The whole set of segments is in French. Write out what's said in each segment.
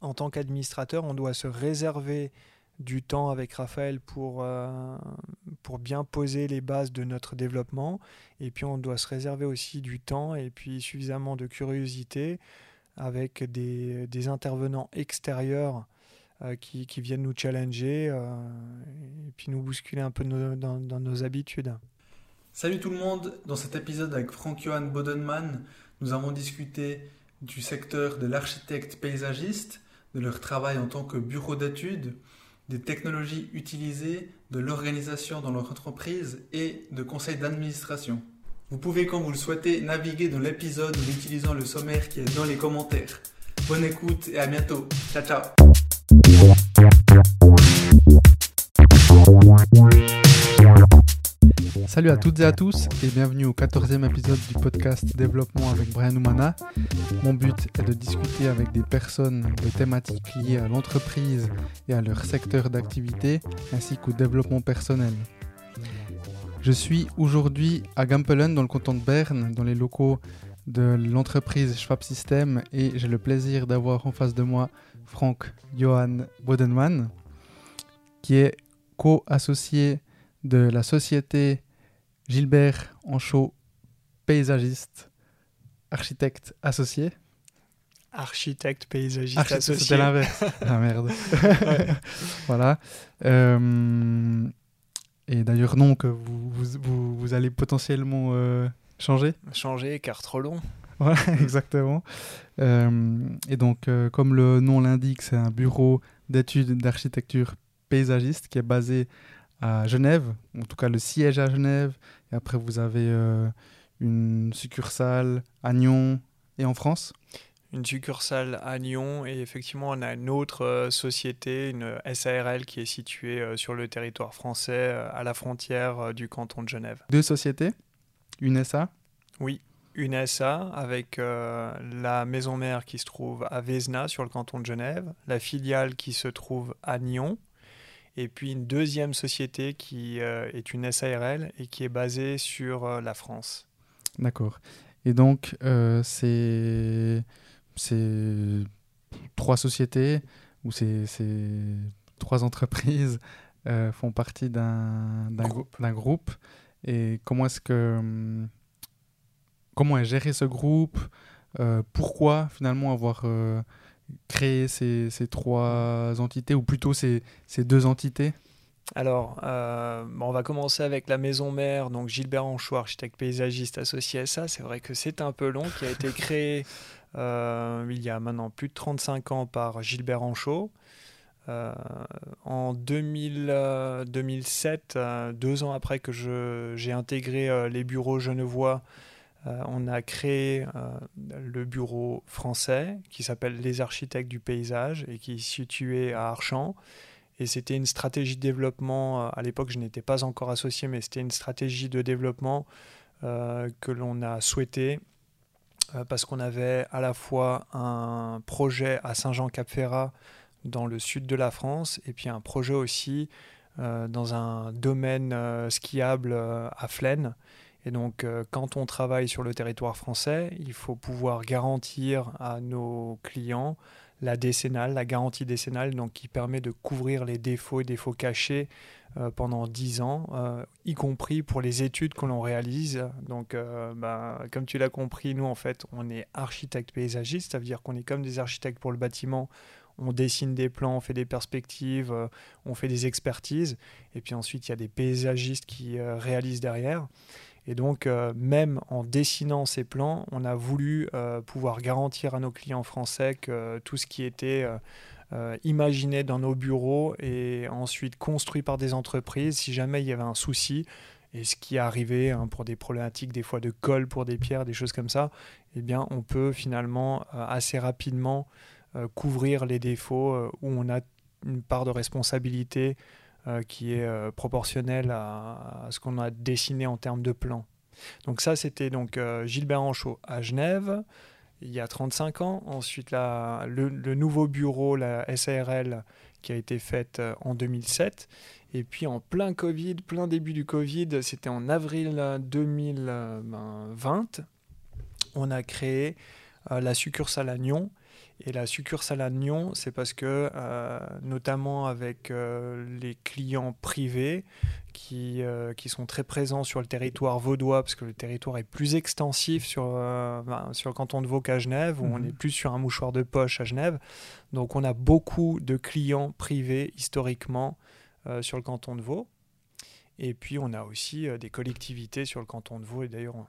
En tant qu'administrateur, on doit se réserver du temps avec Raphaël pour, euh, pour bien poser les bases de notre développement. Et puis on doit se réserver aussi du temps et puis suffisamment de curiosité avec des, intervenants extérieurs euh, qui, qui, viennent nous challenger euh, et puis nous bousculer un peu dans, dans, nos habitudes. Salut tout le monde, dans cet épisode avec Frank-Johan Bodenman, nous avons discuté du secteur de l'architecte paysagiste, de leur travail en tant que bureau d'études, des technologies utilisées, de l'organisation dans leur entreprise et de conseils d'administration. Vous pouvez, quand vous le souhaitez, naviguer dans l'épisode en utilisant le sommaire qui est dans les commentaires. Bonne écoute et à bientôt. Ciao ciao Salut à toutes et à tous et bienvenue au 14e épisode du podcast Développement avec Brian Oumana. Mon but est de discuter avec des personnes de thématiques liées à l'entreprise et à leur secteur d'activité ainsi qu'au développement personnel. Je suis aujourd'hui à Gampelen dans le canton de Berne dans les locaux de l'entreprise Schwab System et j'ai le plaisir d'avoir en face de moi Frank Johan Bodenman qui est co-associé de la société Gilbert Anchaud, paysagiste, architecte associé. Architecte paysagiste associé. C'était l'inverse. ah merde. voilà. Euh, et d'ailleurs, non, que vous, vous, vous, allez potentiellement euh, changer. Changer, car trop long. Voilà, exactement. Euh, et donc, comme le nom l'indique, c'est un bureau d'études d'architecture paysagiste qui est basé à Genève, en tout cas le siège à Genève, et après vous avez euh, une succursale à Nyon et en France une succursale à Nyon et effectivement on a une autre euh, société, une SARL qui est située euh, sur le territoire français à la frontière du canton de Genève. Deux sociétés Une SA Oui, une SA avec la maison mère qui se trouve à Vézna sur le canton de Genève, la filiale qui se trouve à Nyon et puis une deuxième société qui euh, est une SARL et qui est basée sur euh, la France. D'accord. Et donc, euh, ces, trois sociétés ou ces, trois entreprises font partie d'un groupe. groupe. Et comment est-ce que. Hum, comment est géré ce groupe? Pourquoi finalement avoir créer ces, ces, trois entités, ou plutôt ces, ces deux entités alors, euh, on va commencer avec la maison mère, donc Gilbert Anchot, architecte paysagiste associé à ça. C'est vrai que c'est un peu long, qui a été créé euh, il y a maintenant plus de 35 ans par Gilbert Anchot. Euh, en 2000, 2007, deux ans après que j'ai intégré les bureaux genevois euh, on a créé euh, le bureau français qui s'appelle Les Architectes du Paysage et qui est situé à Archamps. Et c'était une stratégie de développement, euh, à l'époque je n'étais pas encore associé, mais c'était une stratégie de développement que l'on a souhaité parce qu'on avait à la fois un projet à Saint-Jean-Cap-Ferrat dans le sud de la France et puis un projet aussi dans un domaine skiable à Flaine. Et donc, euh, quand on travaille sur le territoire français, il faut pouvoir garantir à nos clients la décennale, la garantie décennale, donc qui permet de couvrir les défauts et défauts cachés euh, pendant 10 ans, euh, y compris pour les études que l'on réalise. Donc, bah, comme tu l'as compris, nous, en fait, on est architecte paysagiste, ça veut dire qu'on est comme des architectes pour le bâtiment. On dessine des plans, on fait des perspectives, on fait des expertises, et puis ensuite il y a des paysagistes qui réalisent derrière. Et donc, euh, même en dessinant ces plans, on a voulu euh, pouvoir garantir à nos clients français que tout ce qui était euh, imaginé dans nos bureaux et ensuite construit par des entreprises, si jamais il y avait un souci, et ce qui est arrivé hein, pour des problématiques des fois de colle pour des pierres, des choses comme ça, eh bien, on peut finalement assez rapidement couvrir les défauts où on a une part de responsabilité qui est euh, proportionnel à, ce qu'on a dessiné en termes de plan. Donc ça, c'était donc euh, Gilbert Anchaud à Genève, il y a 35 ans. Ensuite, la, le, nouveau bureau, la SARL, qui a été faite en 2007. Et puis en plein Covid, plein début du Covid, c'était en avril 2020, on a créé la succursale à Nyon Et la succursale à Nyon, c'est parce que, euh, notamment avec euh, les clients privés qui, euh, qui sont très présents sur le territoire vaudois, parce que le territoire est plus extensif sur, ben, sur le canton de Vaud qu'à Genève, où on Mhm. est plus sur un mouchoir de poche à Genève. Donc on a beaucoup de clients privés historiquement sur le canton de Vaud. Et puis on a aussi des collectivités sur le canton de Vaud. Et d'ailleurs, on,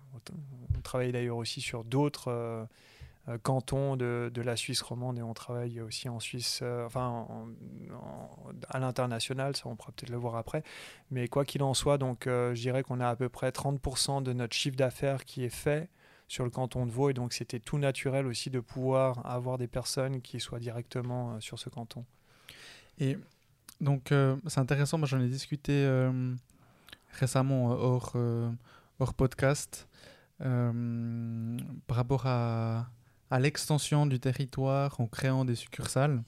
on travaille d'ailleurs aussi sur d'autres euh, cantons de, de la Suisse romande et on travaille aussi en Suisse, euh, enfin en- en- à l'international, ça on pourra peut-être le voir après. Mais quoi qu'il en soit, donc euh, je dirais qu'on a à peu près 30% de notre chiffre d'affaires qui est fait sur le canton de Vaud et donc c'était tout naturel aussi de pouvoir avoir des personnes qui soient directement sur ce canton. Et donc, c'est intéressant, moi j'en ai discuté récemment hors, hors podcast par rapport à, à l'extension du territoire en créant des succursales.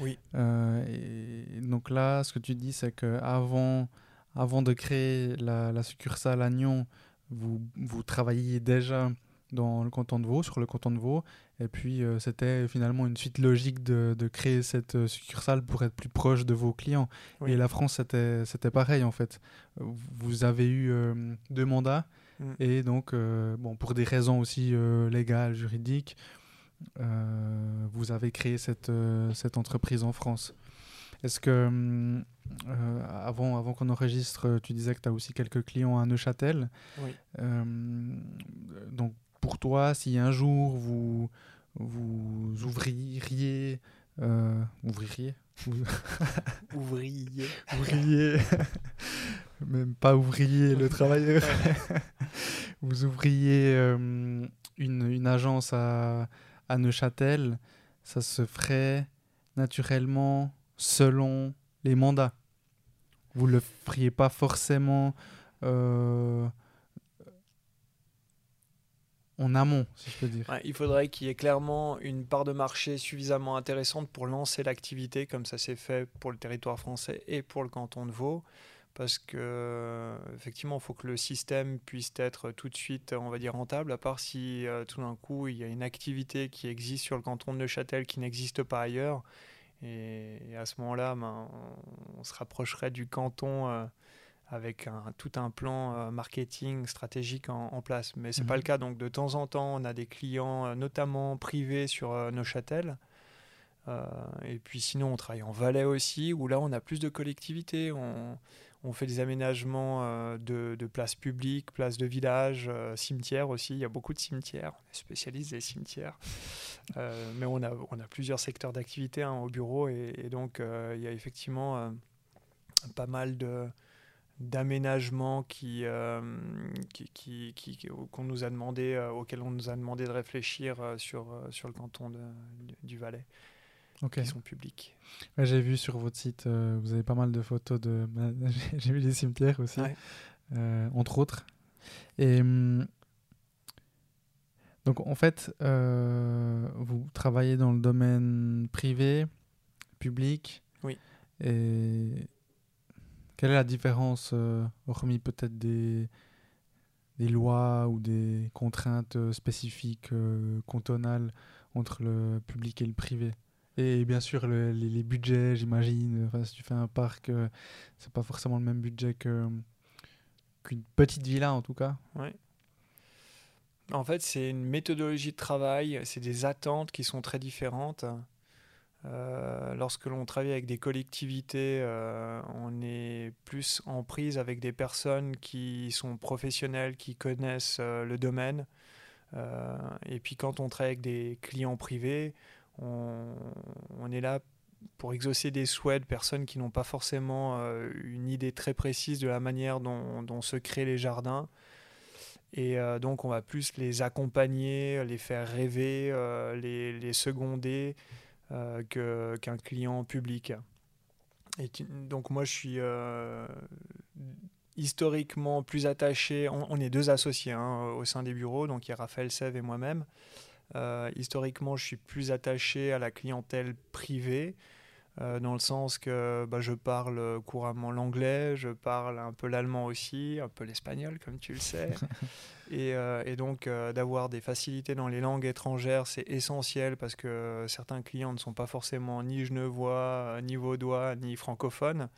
Oui. Euh, et donc là, ce que tu dis, c'est que avant, avant de créer la, la succursale à Nyon, vous, vous travailliez déjà dans le canton de Vaud, sur le canton de Vaud, et puis euh, c'était finalement une suite logique de, de créer cette euh, succursale pour être plus proche de vos clients. Oui. Et la France, c'était c'était pareil en fait. Vous avez eu euh, deux mandats, Mm. et donc, euh, bon, pour des raisons aussi euh, légales, juridiques, euh, vous avez créé cette, cette entreprise en France. Est-ce que, avant, avant qu'on enregistre, tu disais que tu as aussi quelques clients à Neuchâtel. Oui. Donc, pour toi, si un jour vous, vous ouvririez. ouvririez Ouvrier. ouvrier, même pas ouvrier, le travailleur. vous ouvriez euh, une, une agence à, à Neuchâtel, ça se ferait naturellement selon les mandats. Vous le feriez pas forcément euh, en amont, si je peux dire. Il faudrait qu'il y ait clairement une part de marché suffisamment intéressante pour lancer l'activité, comme ça s'est fait pour le territoire français et pour le canton de Vaud. Parce que, effectivement, il faut que le système puisse être tout de suite, on va dire, rentable, à part si euh, tout d'un coup, il y a une activité qui existe sur le canton de Neuchâtel qui n'existe pas ailleurs. Et, à ce moment-là, ben, on, on se rapprocherait du canton euh, avec un, tout un plan euh, marketing stratégique en, en place. Mais ce n'est Mhm. pas le cas. Donc de temps en temps, on a des clients, euh, notamment privés sur euh, Neuchâtel. Euh, et puis sinon, on travaille en Valais aussi, où là, on a plus de collectivités. On, on fait des aménagements euh, de, de places publiques, places de village, euh, cimetières aussi. Il y a beaucoup de cimetières. On est spécialiste des cimetières. Mais on a, on a plusieurs secteurs d'activité hein, au bureau. Et, et donc, il y a effectivement pas mal de d'aménagements qui, euh, qui, qui, qui- qu'on nous a demandé, euh, auxquels on nous a demandé de réfléchir euh, sur, sur le canton de- du- Valais, Ok. qui sont publics. Ouais, j'ai vu sur votre site, vous avez pas mal de photos de. j'ai- vu les cimetières aussi, Ouais. entre autres. Et hum, donc en fait, vous travaillez dans le domaine privé, public. Oui. Et quelle est la différence, euh, hormis peut-être des lois ou des contraintes euh, spécifiques euh, cantonales entre le public et le privé? Et bien sûr, le- les, budgets, j'imagine. Enfin, si tu fais un parc, euh, c'est pas forcément le même budget qu'une petite villa, en tout cas. En fait, c'est une méthodologie de travail, c'est des attentes qui sont très différentes. Euh, lorsque l'on travaille avec des collectivités, euh, on est plus en prise avec des personnes qui sont professionnelles, qui connaissent euh, le domaine. Et puis quand on travaille avec des clients privés, on, est là pour exaucer des souhaits de personnes qui n'ont pas forcément une idée très précise de la manière dont, se créent les jardins. Et donc, on va plus les accompagner, les faire rêver, les, les seconder euh, que- qu'un client public. Donc, moi, je suis euh, historiquement plus attaché. On, on est deux associés hein, au sein des bureaux, donc il y a Raphaël Sève et moi-même. Euh, historiquement, je suis plus attaché à la clientèle privée. Euh, dans le sens que bah, je parle couramment l'anglais, je parle un peu l'allemand aussi, un peu l'espagnol comme tu le sais. et, euh, et, donc euh, d'avoir des facilités dans les langues étrangères, c'est essentiel parce que certains clients ne sont pas forcément ni genevois, ni vaudois, ni francophones.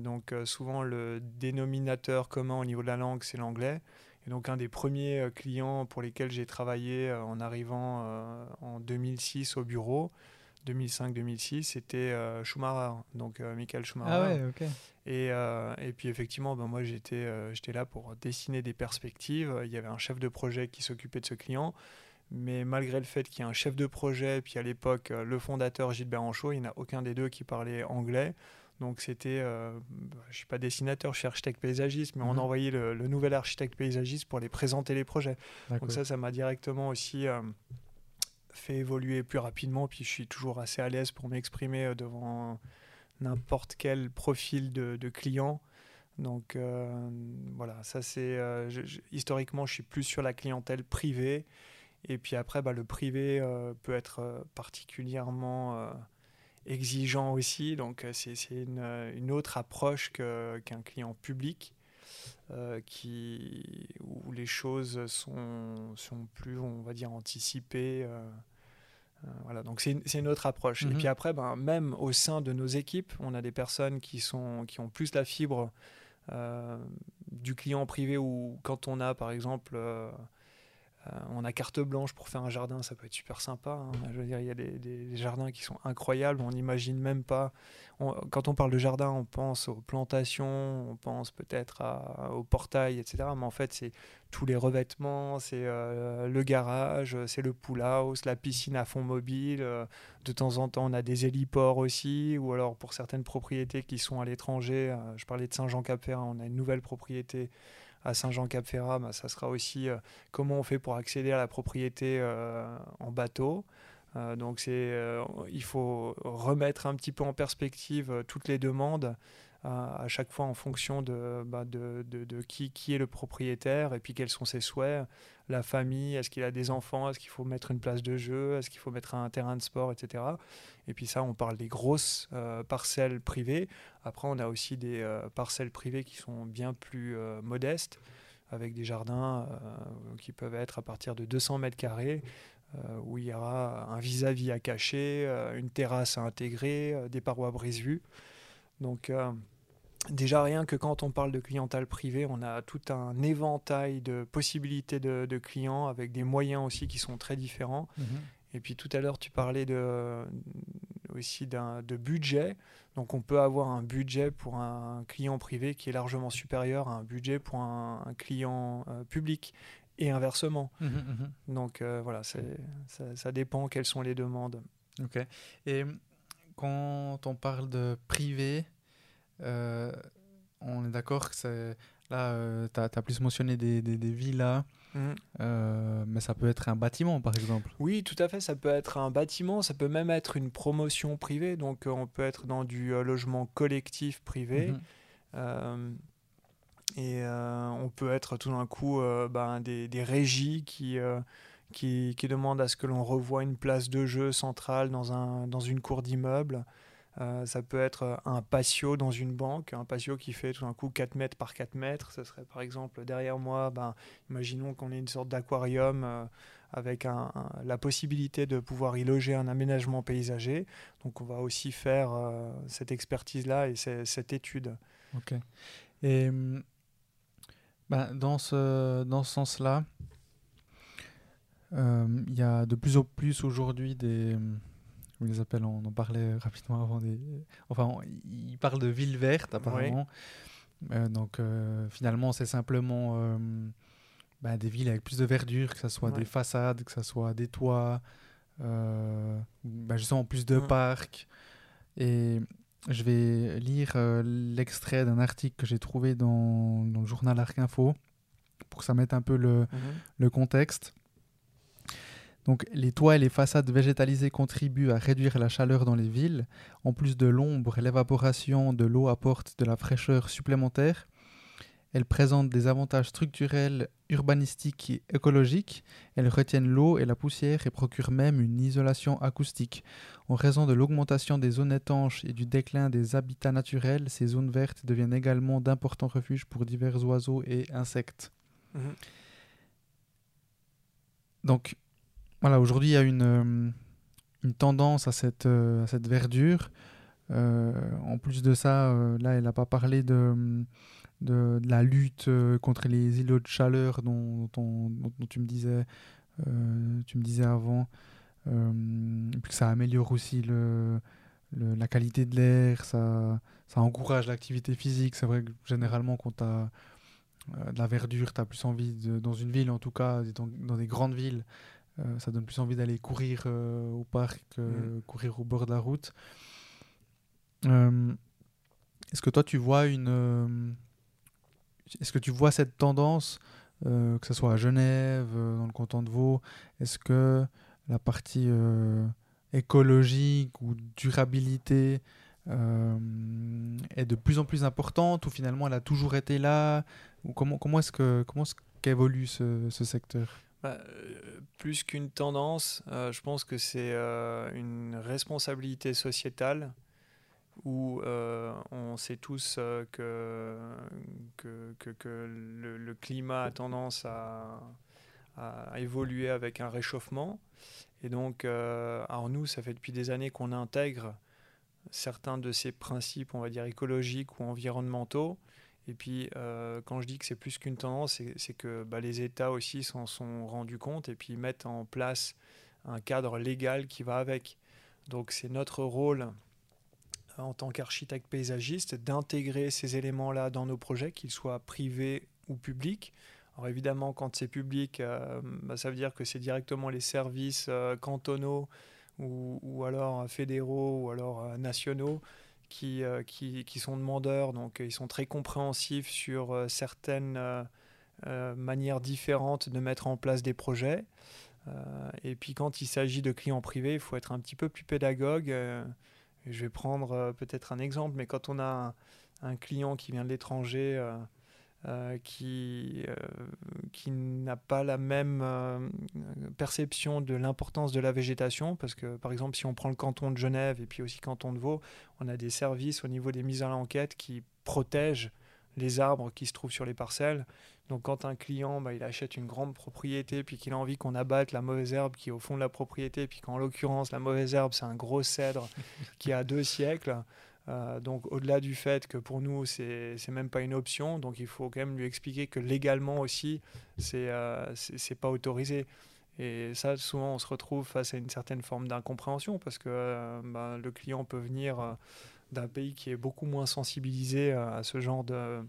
donc souvent le dénominateur commun au niveau de la langue, c'est l'anglais. Et donc un des premiers clients pour lesquels j'ai travaillé en arrivant en 2006 au bureau, 2005-2006, c'était euh, Schumacher, donc euh, Michael Schumacher. Ah ouais, ok. Et, euh, et puis effectivement, ben, moi j'étais j'étais là pour dessiner des perspectives. Il y avait un chef de projet qui s'occupait de ce client. Mais malgré le fait qu'il y ait un chef de projet, puis à l'époque le fondateur Gilbert Anchaud, il n'y en a aucun des deux qui parlait anglais. Donc c'était, je ne suis pas dessinateur, je suis architecte paysagiste, mais on a mhm. envoyé le, le, nouvel architecte paysagiste pour les présenter les projets. Donc ça, ça m'a directement aussi fait évoluer plus rapidement, puis je suis toujours assez à l'aise pour m'exprimer euh, devant n'importe quel profil de, client. Donc euh, voilà, ça c'est euh, historiquement, je suis plus sur la clientèle privée. Et puis après, bah, le privé peut être particulièrement exigeant aussi. Donc c'est une, une, autre approche qu'un client public. Qui, où les choses sont, sont plus, on va dire, anticipées. Euh, voilà, donc c'est une, autre approche. Et mhm. puis après, ben, même au sein de nos équipes, on a des personnes qui, sont, qui ont plus la fibre euh, du client privé ou quand on a par exemple euh, euh, on a carte blanche pour faire un jardin, ça peut être super sympa. Hein. Je veux dire, il y a des, jardins qui sont incroyables, on n'imagine même pas. quand on parle de jardin, on pense aux plantations, on pense peut-être au portail, etc. Mais en fait, c'est tous les revêtements, c'est euh, le garage, c'est le pool house, la piscine à fond mobile. Euh, de temps en temps, on a des héliports aussi, ou alors pour certaines propriétés qui sont à l'étranger. je parlais de Saint-Jean-Cap-Ferrat, on a une nouvelle propriété à Saint-Jean-Cap-Ferrat, bah, ça sera aussi euh, comment on fait pour accéder à la propriété euh, en bateau. Euh, donc il faut remettre un petit peu en perspective toutes les demandes à chaque fois en fonction bah, de, de, de, qui, qui, est le propriétaire et puis quels sont ses souhaits. La famille, est-ce qu'il a des enfants, est-ce qu'il faut mettre une place de jeu, est-ce qu'il faut mettre un terrain de sport, etc. Et puis ça, on parle des grosses euh, parcelles privées. Après, on a aussi des euh, parcelles privées qui sont bien plus euh, modestes, avec des jardins qui peuvent être à partir de 200 mètres carrés. où il y aura un vis-à-vis -vis à cacher, une terrasse à intégrer, des parois brise-vue. Donc, Déjà rien que quand on parle de clientèle privée, on a tout un éventail de possibilités de, clients avec des moyens aussi qui sont très différents. Mhm. Et puis tout à l'heure, tu parlais de, aussi de budget. Donc on peut avoir un budget pour un client privé qui est largement supérieur à un budget pour un, client euh, public et inversement. Mhm, mhm. Donc euh, voilà, ça, ça, dépend quelles sont les demandes. Ok. Et quand on parle de privé, on est d'accord que c'est. Là, euh, tu as, plus mentionné des, des, villas, mhm. euh, mais ça peut être un bâtiment, par exemple. Oui, tout à fait. Ça peut être un bâtiment, ça peut même être une promotion privée. Donc, on peut être dans du logement collectif privé. Mhm. et on peut être tout d'un coup ben, des, des, régies qui, qui, qui, demandent à ce que l'on revoie une place de jeu centrale dans, un, dans une cour d'immeuble. Euh, ça peut être euh, un patio dans une banque, un patio qui fait tout d'un coup 4 mètres par 4 mètres. Ce serait par exemple derrière moi, ben, imaginons qu'on ait une sorte d'aquarium euh, avec la possibilité de pouvoir y loger un aménagement paysager. Donc on va aussi faire cette expertise-là et cette étude. Ok. Et ben, dans ce, dans ce sens-là, il y a de plus en plus aujourd'hui des on les appelle, on en parlait rapidement avant. Des... Enfin, ils parlent de ville verte apparemment. Euh, donc euh, finalement, c'est simplement euh, bah, des villes avec plus de verdure, que ce soit des façades, que ce soit des toits, bah, justement plus de parcs. Et je vais lire l'extrait d'un article que j'ai trouvé dans, dans, le journal Arc Info pour que ça mette un peu le, le contexte. Donc les toits et les façades végétalisées contribuent à réduire la chaleur dans les villes. En plus de l'ombre, l'évaporation de l'eau apporte de la fraîcheur supplémentaire. Elles présentent des avantages structurels, urbanistiques et écologiques. Elles retiennent l'eau et la poussière et procurent même une isolation acoustique. En raison de l'augmentation des zones étanches et du déclin des habitats naturels, ces zones vertes deviennent également d'importants refuges pour divers oiseaux et insectes. Mhm. Donc, voilà, aujourd'hui, il y a une, euh, tendance à cette, euh, verdure. Euh, en plus de ça, là, elle n'a pas parlé de, la lutte contre les îlots de chaleur dont, tu, me disais, tu me disais avant. et puis que ça améliore aussi la qualité de l'air, ça, encourage l'activité physique. C'est vrai que généralement, quand tu as de la verdure, tu as plus envie, de, dans une ville en tout cas, dans des grandes villes, euh, ça donne plus envie d'aller courir euh, au parc, mm. courir au bord de la route. Euh, est-ce que toi tu vois une, est-ce que tu vois cette tendance, que ce soit à Genève, dans le canton de Vaud, est-ce que la partie écologique ou durabilité est de plus en plus importante ou finalement elle a toujours été là? Ou comment comment est-ce que comment est-ce qu'évolue ce, ce secteur? Bah, euh, plus qu'une tendance, euh, je pense que c'est euh, une responsabilité sociétale où on sait tous que, le, climat a tendance à, à, évoluer avec un réchauffement. Et donc, alors nous, ça fait depuis des années qu'on intègre certains de ces principes, on va dire, écologiques ou environnementaux et puis, euh, quand je dis que c'est plus qu'une tendance, c'est que bah, les États aussi s'en sont rendus compte et puis mettent en place un cadre légal qui va avec. Donc, c'est notre rôle euh, en tant qu'architecte paysagiste d'intégrer ces éléments-là dans nos projets, qu'ils soient privés ou publics. Alors évidemment, quand c'est public, euh, bah, ça veut dire que c'est directement les services cantonaux ou, ou, alors fédéraux ou alors nationaux euh, qui, qui, sont demandeurs, donc ils sont très compréhensifs sur euh, certaines euh, manières différentes de mettre en place des projets. et puis quand il s'agit de clients privés, il faut être un petit peu plus pédagogue. je vais prendre peut-être un exemple, mais quand on a un client qui vient de l'étranger, euh, qui, euh, qui n'a pas la même euh, perception de l'importance de la végétation, parce que par exemple si on prend le canton de Genève et puis aussi le canton de Vaud, on a des services au niveau des mises à l'enquête qui protègent les arbres qui se trouvent sur les parcelles. Donc quand un client bah, il achète une grande propriété puis qu'il a envie qu'on abatte la mauvaise herbe qui est au fond de la propriété, puis qu'en l'occurrence la mauvaise herbe c'est un gros cèdre qui a deux siècles, euh, donc au-delà du fait que pour nous c'est même pas une option, donc il faut quand même lui expliquer que légalement aussi c'est euh, pas autorisé. Et ça souvent on se retrouve face à une certaine forme d'incompréhension parce que euh, bah, le client peut venir euh, d'un pays qui est beaucoup moins sensibilisé à ce genre de,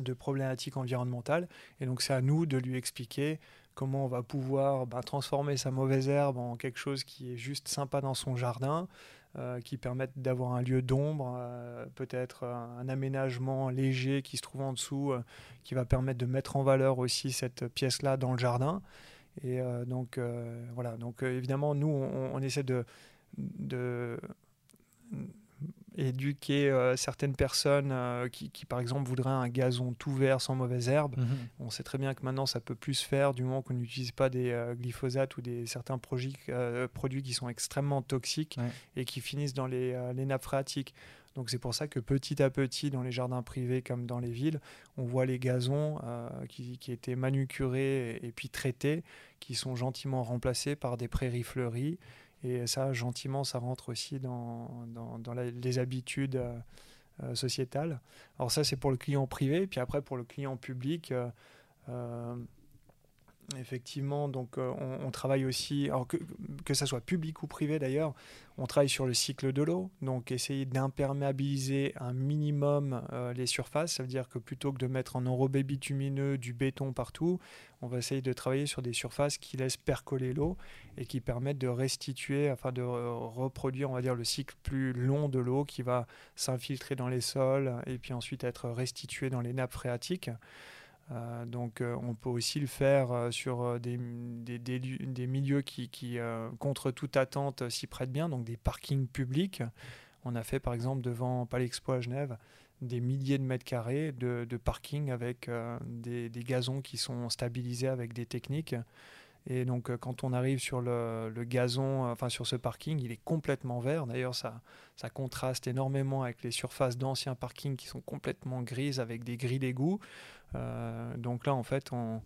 de problématiques environnementales. Et donc c'est à nous de lui expliquer comment on va pouvoir bah, transformer sa mauvaise herbe en quelque chose qui est juste sympa dans son jardin, euh, qui permettent d'avoir un lieu d'ombre, euh, peut-être un aménagement léger qui se trouve en dessous, euh, qui va permettre de mettre en valeur aussi cette pièce-là dans le jardin. Et donc voilà, donc évidemment, nous, on, essaie de éduquer euh, certaines personnes euh, qui, par exemple, voudraient un gazon tout vert sans mauvaise herbe. Mhm. On sait très bien que maintenant, ça peut plus se faire du moment qu'on n'utilise pas des euh, glyphosates ou des, certains produits, produits qui sont extrêmement toxiques et qui finissent dans les, les nappes phréatiques. Donc c'est pour ça que petit à petit, dans les jardins privés comme dans les villes, on voit les gazons qui, qui, étaient manucurés et, et, puis traités, qui sont gentiment remplacés par des prairies fleuries et ça, gentiment, ça rentre aussi dans, dans, les habitudes euh, euh, sociétales. Alors ça, c'est pour le client privé. Puis après, pour le client public, euh, Effectivement, donc euh, on, travaille aussi, que ça soit public ou privé d'ailleurs, on travaille sur le cycle de l'eau, donc essayer d'imperméabiliser un minimum euh, les surfaces, ça veut dire que plutôt que de mettre en enrobé bitumineux du béton partout, on va essayer de travailler sur des surfaces qui laissent percoler l'eau et qui permettent de restituer, enfin de reproduire, on va dire, le cycle plus long de l'eau qui va s'infiltrer dans les sols et puis ensuite être restitué dans les nappes phréatiques. Euh, donc euh, on peut aussi le faire euh, sur des, des, milieux qui, qui contre toute attente, s'y prêtent bien, donc des parkings publics. On a fait par exemple devant Palais Expo à Genève des milliers de mètres carrés de, parking avec des, gazons qui sont stabilisés avec des techniques. Et donc, quand on arrive sur le, gazon, euh, enfin sur ce parking, il est complètement vert. D'ailleurs, ça, ça contraste énormément avec les surfaces d'anciens parkings qui sont complètement grises avec des grilles d'égout. Euh, donc là, en fait, on,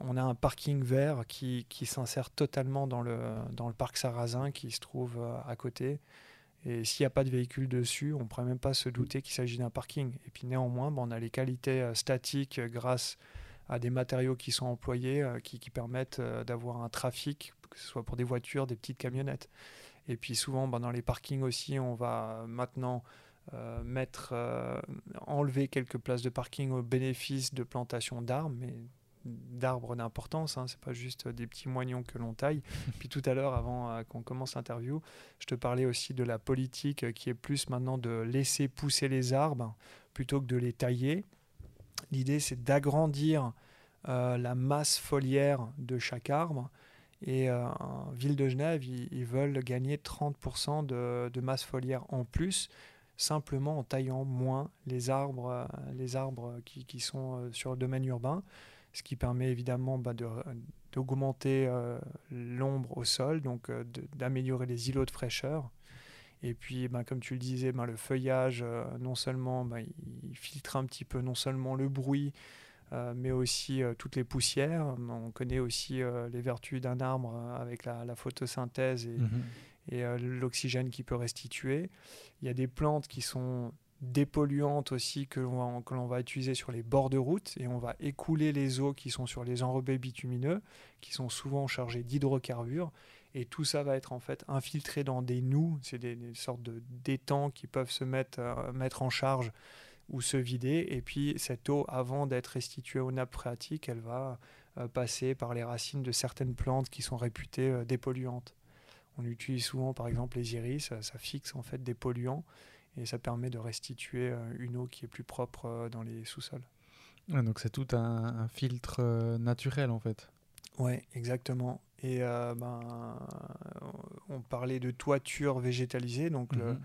on a un parking vert qui, s'insère totalement dans le, dans le parc Sarrazin qui se trouve à côté. Et s'il n'y a pas de véhicule dessus, on ne pourrait même pas se douter qu'il s'agit d'un parking. Et puis néanmoins, on a les qualités statiques grâce à des matériaux qui sont employés euh, qui, permettent euh, d'avoir un trafic, que ce soit pour des voitures, des petites camionnettes. Et puis souvent, ben, dans les parkings aussi, on va maintenant euh, mettre, enlever quelques places de parking au bénéfice de plantation d'arbres, mais d'arbres d'importance, hein, c'est pas juste des petits moignons que l'on taille. Puis tout à l'heure, avant qu'on commence l'interview, je te parlais aussi de la politique qui est plus maintenant de laisser pousser les arbres plutôt que de les tailler. L'idée, c'est d'agrandir euh, la masse foliaire de chaque arbre. Et euh, en ville de Genève, ils, veulent gagner 30% de, masse foliaire en plus, simplement en taillant moins les arbres, euh, les arbres qui, sont sur le domaine urbain, ce qui permet évidemment bah, d'augmenter l'ombre au sol, donc d'améliorer les îlots de fraîcheur. Et puis, ben, comme tu le disais, ben, le feuillage, euh, non seulement, ben, il filtre un petit peu non seulement le bruit, euh, mais aussi euh, toutes les poussières. On connaît aussi les vertus d'un arbre avec la, photosynthèse et, mhm. l'oxygène qu'il peut restituer. Il y a des plantes qui sont dépolluantes aussi que l'on va, utiliser sur les bords de route et on va écouler les eaux qui sont sur les enrobés bitumineux qui sont souvent chargés d'hydrocarbures et tout ça va être en fait infiltré dans des nous, c'est des, sortes de d'étangs qui peuvent se mettre, euh, mettre en charge ou se vider. Et puis cette eau, avant d'être restituée aux nappes phréatiques, elle va euh, passer par les racines de certaines plantes qui sont réputées euh, dépolluantes. On utilise souvent par exemple les iris, ça, fixe en fait des polluants et ça permet de restituer une eau qui est plus propre dans les sous-sols. donc c'est tout un, un filtre naturel en fait. Oui, exactement. Et euh, ben, on parlait de toiture végétalisée, donc le, mhm.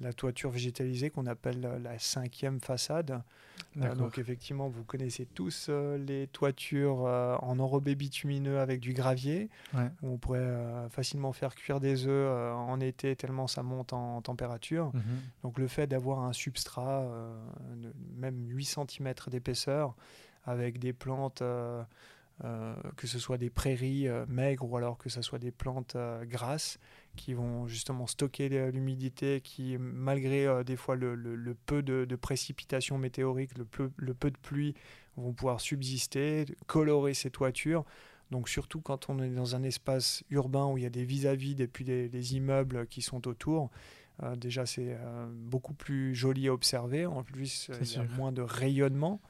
La toiture végétalisée qu'on appelle la cinquième façade. Euh, donc effectivement, vous connaissez tous euh, les toitures en enrobé bitumineux avec du gravier. Où on pourrait facilement faire cuire des œufs en été tellement ça monte en, température. Mhm. Donc le fait d'avoir un substrat de même 8 cm d'épaisseur avec des plantes euh, que ce soit des prairies euh, maigres ou alors que ce soit des plantes euh, grasses qui vont justement stocker l'humidité, qui malgré des fois le, peu de, précipitations météoriques, le peu, le peu de pluie, vont pouvoir subsister, colorer ces toitures. Donc surtout quand on est dans un espace urbain où il y a des vis-à-vis et puis des, immeubles qui sont autour, déjà c'est beaucoup plus joli à observer. En plus, il y a moins de rayonnement.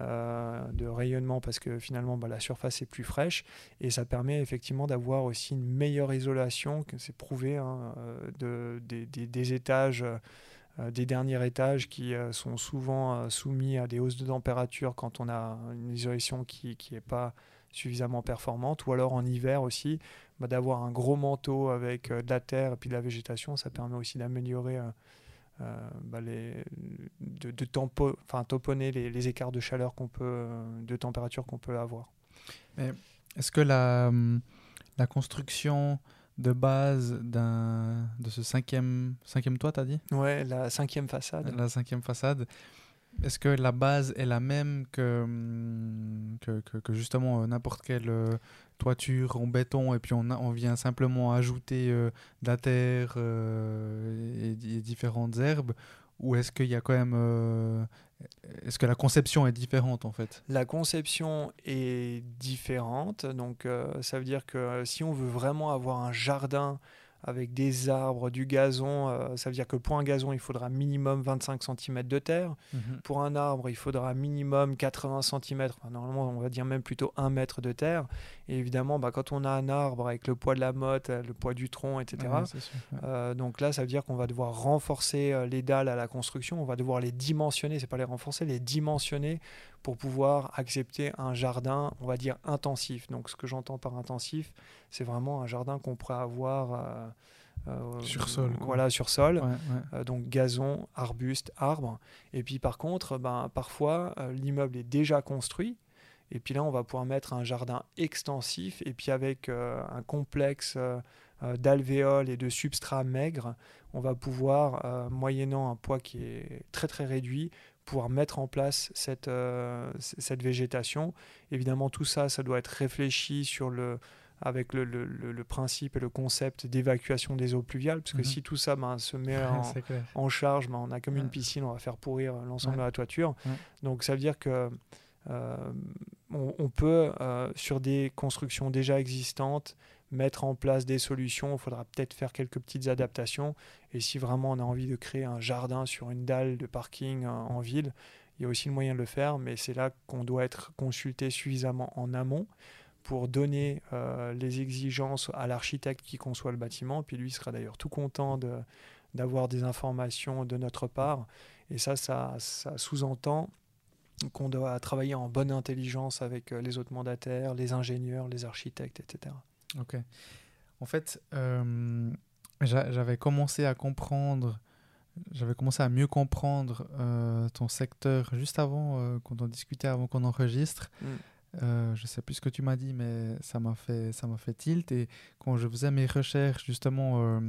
Euh, de rayonnement parce que finalement bah, la surface est plus fraîche et ça permet effectivement d'avoir aussi une meilleure isolation, que c'est prouvé, hein, euh, de, des, étages. Euh, des derniers étages qui sont souvent soumis à des hausses de température quand on a une isolation qui n'est pas suffisamment performante, ou alors en hiver aussi, bah, d'avoir un gros manteau avec de la terre et puis de la végétation, ça permet aussi d'améliorer bah, les, de, de tempo, enfin, tamponner les, les, écarts de chaleur qu'on peut, euh, de température qu'on peut avoir. Est-ce que la, hum, la construction de base d'un de ce cinquième cinquième toit, t'as dit? Ouais, la cinquième façade. La cinquième façade. Est-ce que la base est la même que, hum, que, justement euh, n'importe quelle euh, toiture en béton et puis on, on vient simplement ajouter euh, de la terre et, différentes herbes? Ou est-ce qu'il y a quand même est-ce que la conception est différente en fait? La conception est différente. Donc ça veut dire que si on veut vraiment avoir un jardin avec des arbres, du gazon. Euh, ça veut dire que pour un gazon, il faudra minimum 25 cm de terre. Mhm. Pour un arbre, il faudra minimum 80 cm. normalement, on va dire même plutôt 1 mètre de terre. Et évidemment, bah, quand on a un arbre avec le poids de la motte, le poids du tronc, etc. Euh, donc là, ça veut dire qu'on va devoir renforcer euh, les dalles à la construction. On va devoir les dimensionner. C'est pas les renforcer, les dimensionner pour pouvoir accepter un jardin, on va dire, intensif. Donc ce que j'entends par intensif, c'est vraiment un jardin qu'on pourrait avoir sur sol. Voilà, sur sol. donc gazon, arbuste, arbre. Et puis par contre, ben, parfois, l'immeuble est déjà construit. Et puis là, on va pouvoir mettre un jardin extensif. Et puis avec un complexe d'alvéoles et de substrats maigres, on va pouvoir, moyennant un poids qui est très très réduit, pouvoir mettre en place cette, euh, cette végétation. Évidemment, tout ça, ça doit être réfléchi sur le, avec le, le, le principe et le concept d'évacuation des eaux pluviales, parce que mhm. si tout ça ben, se met en, charge, ben, on a comme une piscine, on va faire pourrir l'ensemble de la toiture. Donc ça veut dire que euh, on, peut, euh, sur des constructions déjà existantes, mettre en place des solutions. Il faudra peut-être faire quelques petites adaptations. Et si vraiment on a envie de créer un jardin sur une dalle de parking en, ville, il y a aussi le moyen de le faire, mais c'est là qu'on doit être consulté suffisamment en amont pour donner euh, les exigences à l'architecte qui conçoit le bâtiment. Puis lui sera d'ailleurs tout content d'avoir des informations de notre part. Et ça, ça, ça sous-entend qu'on doit travailler en bonne intelligence avec euh, les autres mandataires, les ingénieurs, les architectes, etc. Ok. En fait, euh, j'avais commencé à comprendre, j'avais commencé à mieux comprendre euh, ton secteur juste avant, euh, quand on discutait, avant qu'on enregistre. Mm. Euh, je sais plus ce que tu m'as dit, mais ça m'a fait, ça m'a fait tilt. Et quand je faisais mes recherches, justement,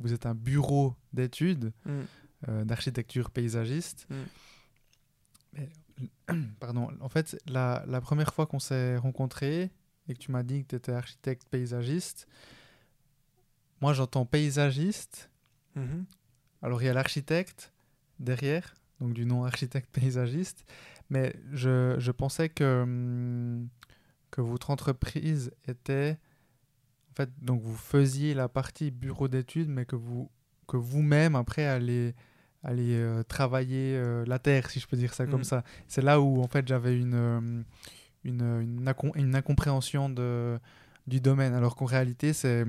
vous êtes un bureau d'études mm. d'architecture paysagiste. Mm. pardon. En fait, la, la première fois qu'on s'est rencontrés, et que tu m'as dit que tu étais architecte paysagiste, moi j'entends paysagiste. Mhm. Alors il y a l'architecte derrière, donc du nom architecte paysagiste, mais je, je pensais que, hum, que votre entreprise était. En fait, donc vous faisiez la partie bureau d'études, mais que vous que vous-même après allez aller euh, travailler euh, la terre, si je peux dire ça comme mhm. ça. C'est là où en fait j'avais une, une, une, incompréhension de, du domaine, alors qu'en réalité, c'est,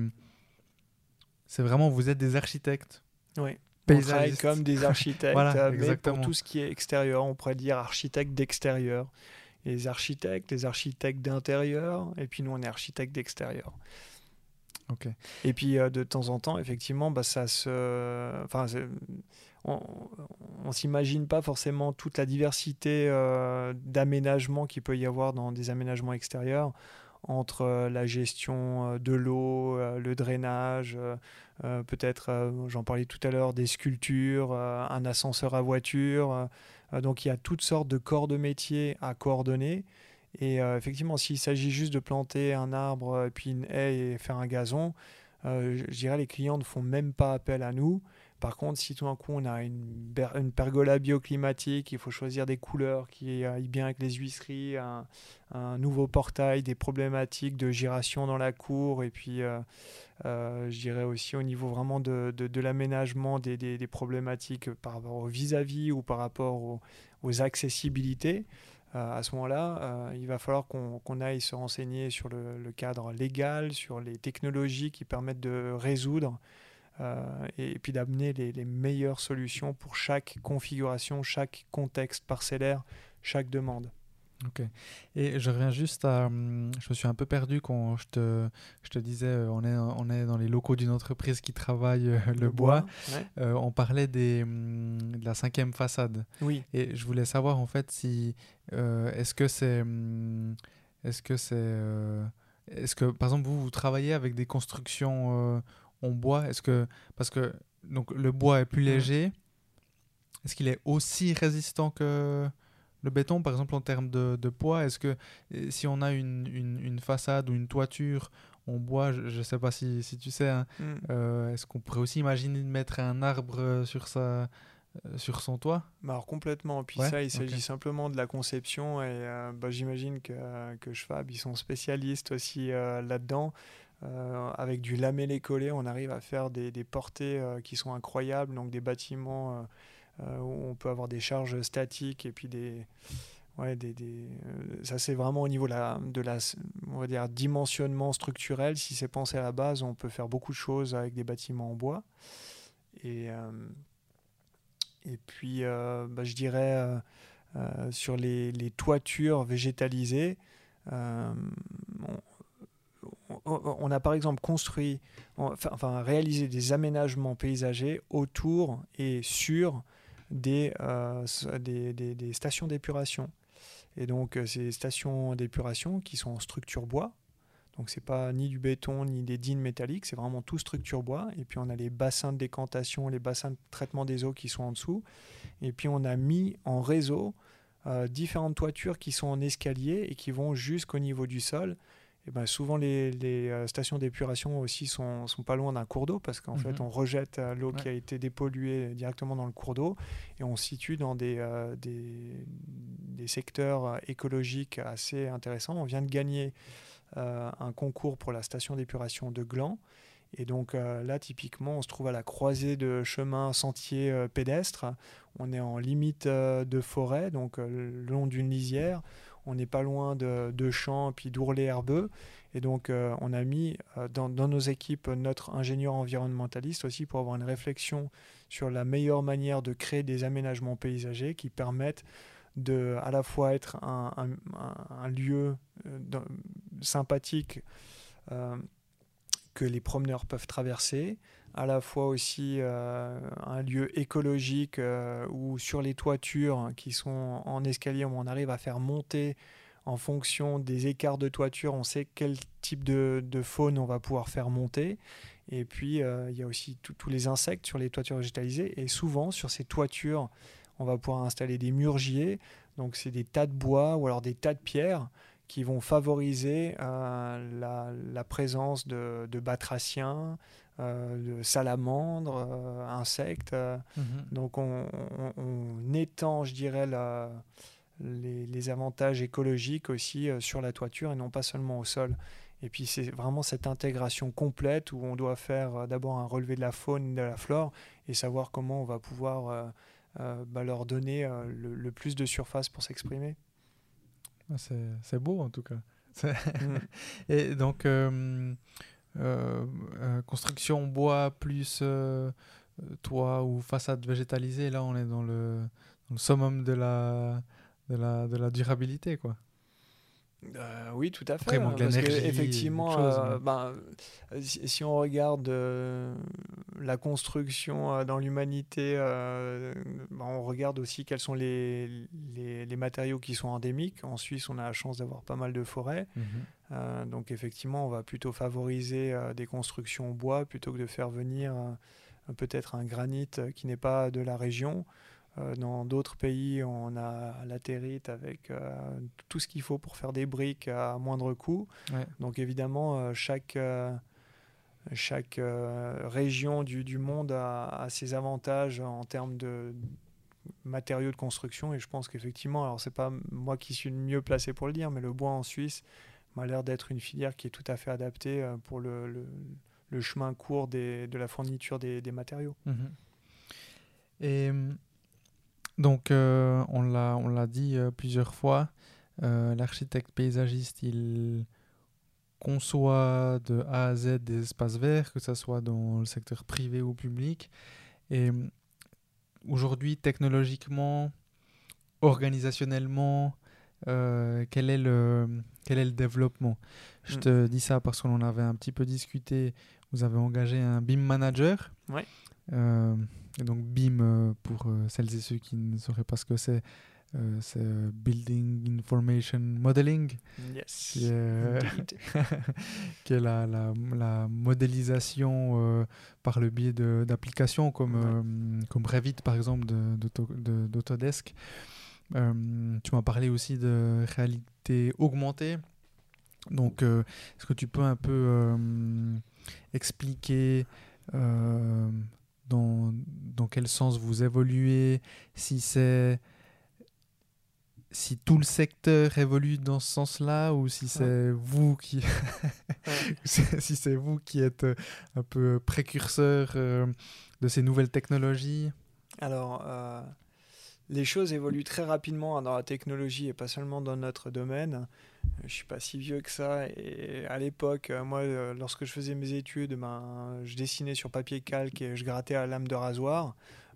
vraiment, vous êtes des architectes. Oui. On travaille comme des architectes, voilà, mais pour tout ce qui est extérieur, on pourrait dire architecte d'extérieur. Les architectes, les architectes d'intérieur, et puis nous, on est architectes d'extérieur. Et puis euh, de temps en temps, effectivement, bah, ça se. Enfin, on, ne s'imagine pas forcément toute la diversité euh, d'aménagements qu'il peut y avoir dans des aménagements extérieurs entre euh, la gestion euh, de l'eau, le drainage, peut-être, j'en parlais tout à l'heure, des sculptures, un ascenseur à voiture. donc il y a toutes sortes de corps de métier à coordonner. Et effectivement, s'il s'agit juste de planter un arbre, puis une haie et faire un gazon, je dirais les clients ne font même pas appel à nous. Par contre, si tout d'un coup on a une, pergola bioclimatique, il faut choisir des couleurs qui aillent bien avec les huisseries, un, nouveau portail, des problématiques de giration dans la cour, et puis euh, euh, je dirais aussi au niveau vraiment de, de, l'aménagement des, des, problématiques par rapport au vis-à-vis ou par rapport aux, accessibilités. Euh, à ce moment-là, il va falloir qu'on aille se renseigner sur le, le, cadre légal, sur les technologies qui permettent de résoudre euh, et, puis d'amener les, meilleures solutions pour chaque configuration, chaque contexte parcellaire, chaque demande. Ok. Et je reviens juste à. Hum, je me suis un peu perdu quand je te, je te disais euh, on est, on est dans les locaux d'une entreprise qui travaille euh, le, bois. on parlait des, hum, de la cinquième façade. Oui. Et je voulais savoir en fait si. est-ce que c'est. Hum, est-ce que c'est. est-ce que par exemple vous, vous travaillez avec des constructions on bois? Est-ce que parce que donc le bois est plus léger, est-ce qu'il est aussi résistant que le béton, par exemple en termes de, poids Est-ce que si on a une, façade ou une toiture en bois, je ne sais pas si, tu sais, hein, mm. euh, est-ce qu'on pourrait aussi imaginer de mettre un arbre sur sa euh, sur son toit? Bah Alors complètement. Puis ça, il s'agit simplement de la conception. Et euh, bah, j'imagine que, que Schwab, ils sont spécialistes aussi là-dedans. Euh, avec du lamellé collé, on arrive à faire des, portées euh, qui sont incroyables, donc des bâtiments euh, où on peut avoir des charges statiques et puis des, ouais, des, des ça c'est vraiment au niveau de la, de la on va dire dimensionnement structurel. Si c'est pensé à la base, on peut faire beaucoup de choses avec des bâtiments en bois. Et et puis bah, je dirais sur les, les, toitures végétalisées on a par exemple construit, enfin, réalisé des aménagements paysagers autour et sur des, des, des, stations d'épuration. Et donc, ces stations d'épuration qui sont en structure bois, donc c'est pas ni du béton ni des dînes métalliques, c'est vraiment tout structure bois. Et puis on a les bassins de décantation, les bassins de traitement des eaux qui sont en dessous. Et puis on a mis en réseau euh, différentes toitures qui sont en escalier et qui vont jusqu'au niveau du sol. Et ben souvent les, euh, stations d'épuration aussi sont, sont pas loin d'un cours d'eau parce qu'en fait mhm. on rejette euh, l'eau qui a été dépolluée directement dans le cours d'eau et on se situe dans des, des, des, secteurs écologiques assez intéressants. On vient de gagner euh, un concours pour la station d'épuration de Gland. Et donc euh, là, typiquement, on se trouve à la croisée de chemins sentiers euh, pédestres. On est en limite de forêt, donc le long d'une lisière. On n'est pas loin de, champs puis d'ourlets herbeux. Et donc, on a mis dans, dans, nos équipes notre ingénieur environnementaliste aussi pour avoir une réflexion sur la meilleure manière de créer des aménagements paysagers qui permettent de à la fois être un, lieu euh, sympathique euh, que les promeneurs peuvent traverser, à la fois aussi euh, un lieu écologique où sur les toitures qui sont en escalier, on arrive à faire monter en fonction des écarts de toiture, on sait quel type de, faune on va pouvoir faire monter. Et puis, il y a aussi tous les insectes sur les toitures végétalisées. Et souvent, sur ces toitures on va pouvoir installer des murgiers. Donc c'est des tas de bois ou alors des tas de pierres qui vont favoriser euh, la, présence de, batraciens, euh, de salamandres, euh, insectes. Mhm. Donc on, étend, je dirais, les, avantages écologiques aussi sur la toiture et non pas seulement au sol. Et puis c'est vraiment cette intégration complète où on doit faire d'abord un relevé de la faune de la flore et savoir comment on va pouvoir euh, bah, leur donner euh, le, plus de surface pour s'exprimer. Ah, c'est beau en tout cas. Mm. Et donc, euh, construction bois plus toit ou façade végétalisée, là on est dans le, dans le summum de la, de la, de la durabilité. quoi. Euh, oui, tout à fait. Hein, parce effectivement, euh, ben, si, on regarde euh, la construction dans l'humanité, ben, on regarde aussi quels sont les, les, matériaux qui sont endémiques. En Suisse, on a la chance d'avoir pas mal de forêts. Mhm. donc effectivement, on va plutôt favoriser des constructions en bois plutôt que de faire venir peut-être un granit qui n'est pas de la région. Euh, dans d'autres pays, on a la territe avec euh, tout ce qu'il faut pour faire des briques à moindre coût. Donc évidemment, euh, chaque, chaque région du, du monde a, ses avantages en termes de matériaux de construction. Et je pense qu'effectivement, alors c'est pas moi qui suis le mieux placé pour le dire, mais le bois en Suisse m'a l'air d'être une filière qui est tout à fait adaptée pour le, le, chemin court des, de la fourniture des, matériaux. Mhm. Et donc, euh, on l'a dit euh, plusieurs fois, euh, l'architecte paysagiste, il conçoit de A à Z des espaces verts, que ce soit dans le secteur privé ou public. Et aujourd'hui, technologiquement, organisationnellement, quel, est le, quel est le développement? Je mm. te dis ça parce qu'on en avait un petit peu discuté. Vous avez engagé un BIM manager. Ouais. Et donc BIM, euh, pour euh, celles et ceux qui ne sauraient pas ce que c'est, euh, c'est Building Information Modeling, yes. qui est, qui est la, la, la modélisation par le biais d'applications comme, comme Revit par exemple d'Autodesk. De, tu m'as parlé aussi de réalité augmentée. Donc, est-ce que tu peux un peu expliquer dans, dans quel sens vous évoluez, si c'est si tout le secteur évolue dans ce sens-là ou si c'est vous qui si c'est vous qui êtes euh, un peu précurseur euh, de ces nouvelles technologies? Alors euh, les choses évoluent très rapidement dans la technologie et pas seulement dans notre domaine. Je suis pas si vieux que ça. Et à l'époque, euh, moi, euh, lorsque je faisais mes études, ben, je dessinais sur papier calque et je grattais à lame de rasoir.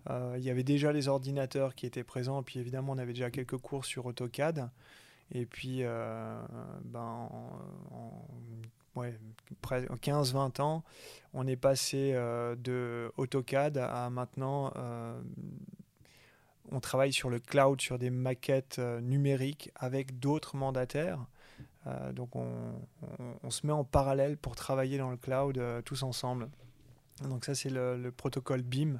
Euh, il y avait déjà les ordinateurs qui étaient présents. Puis évidemment, on avait déjà quelques cours sur AutoCAD. Et puis, ben, en, ouais, 15-20 ans, on est passé de AutoCAD à maintenant on travaille sur le cloud, sur des maquettes numériques avec d'autres mandataires. donc on, se met en parallèle pour travailler dans le cloud tous ensemble. Donc ça c'est le, protocole BIM.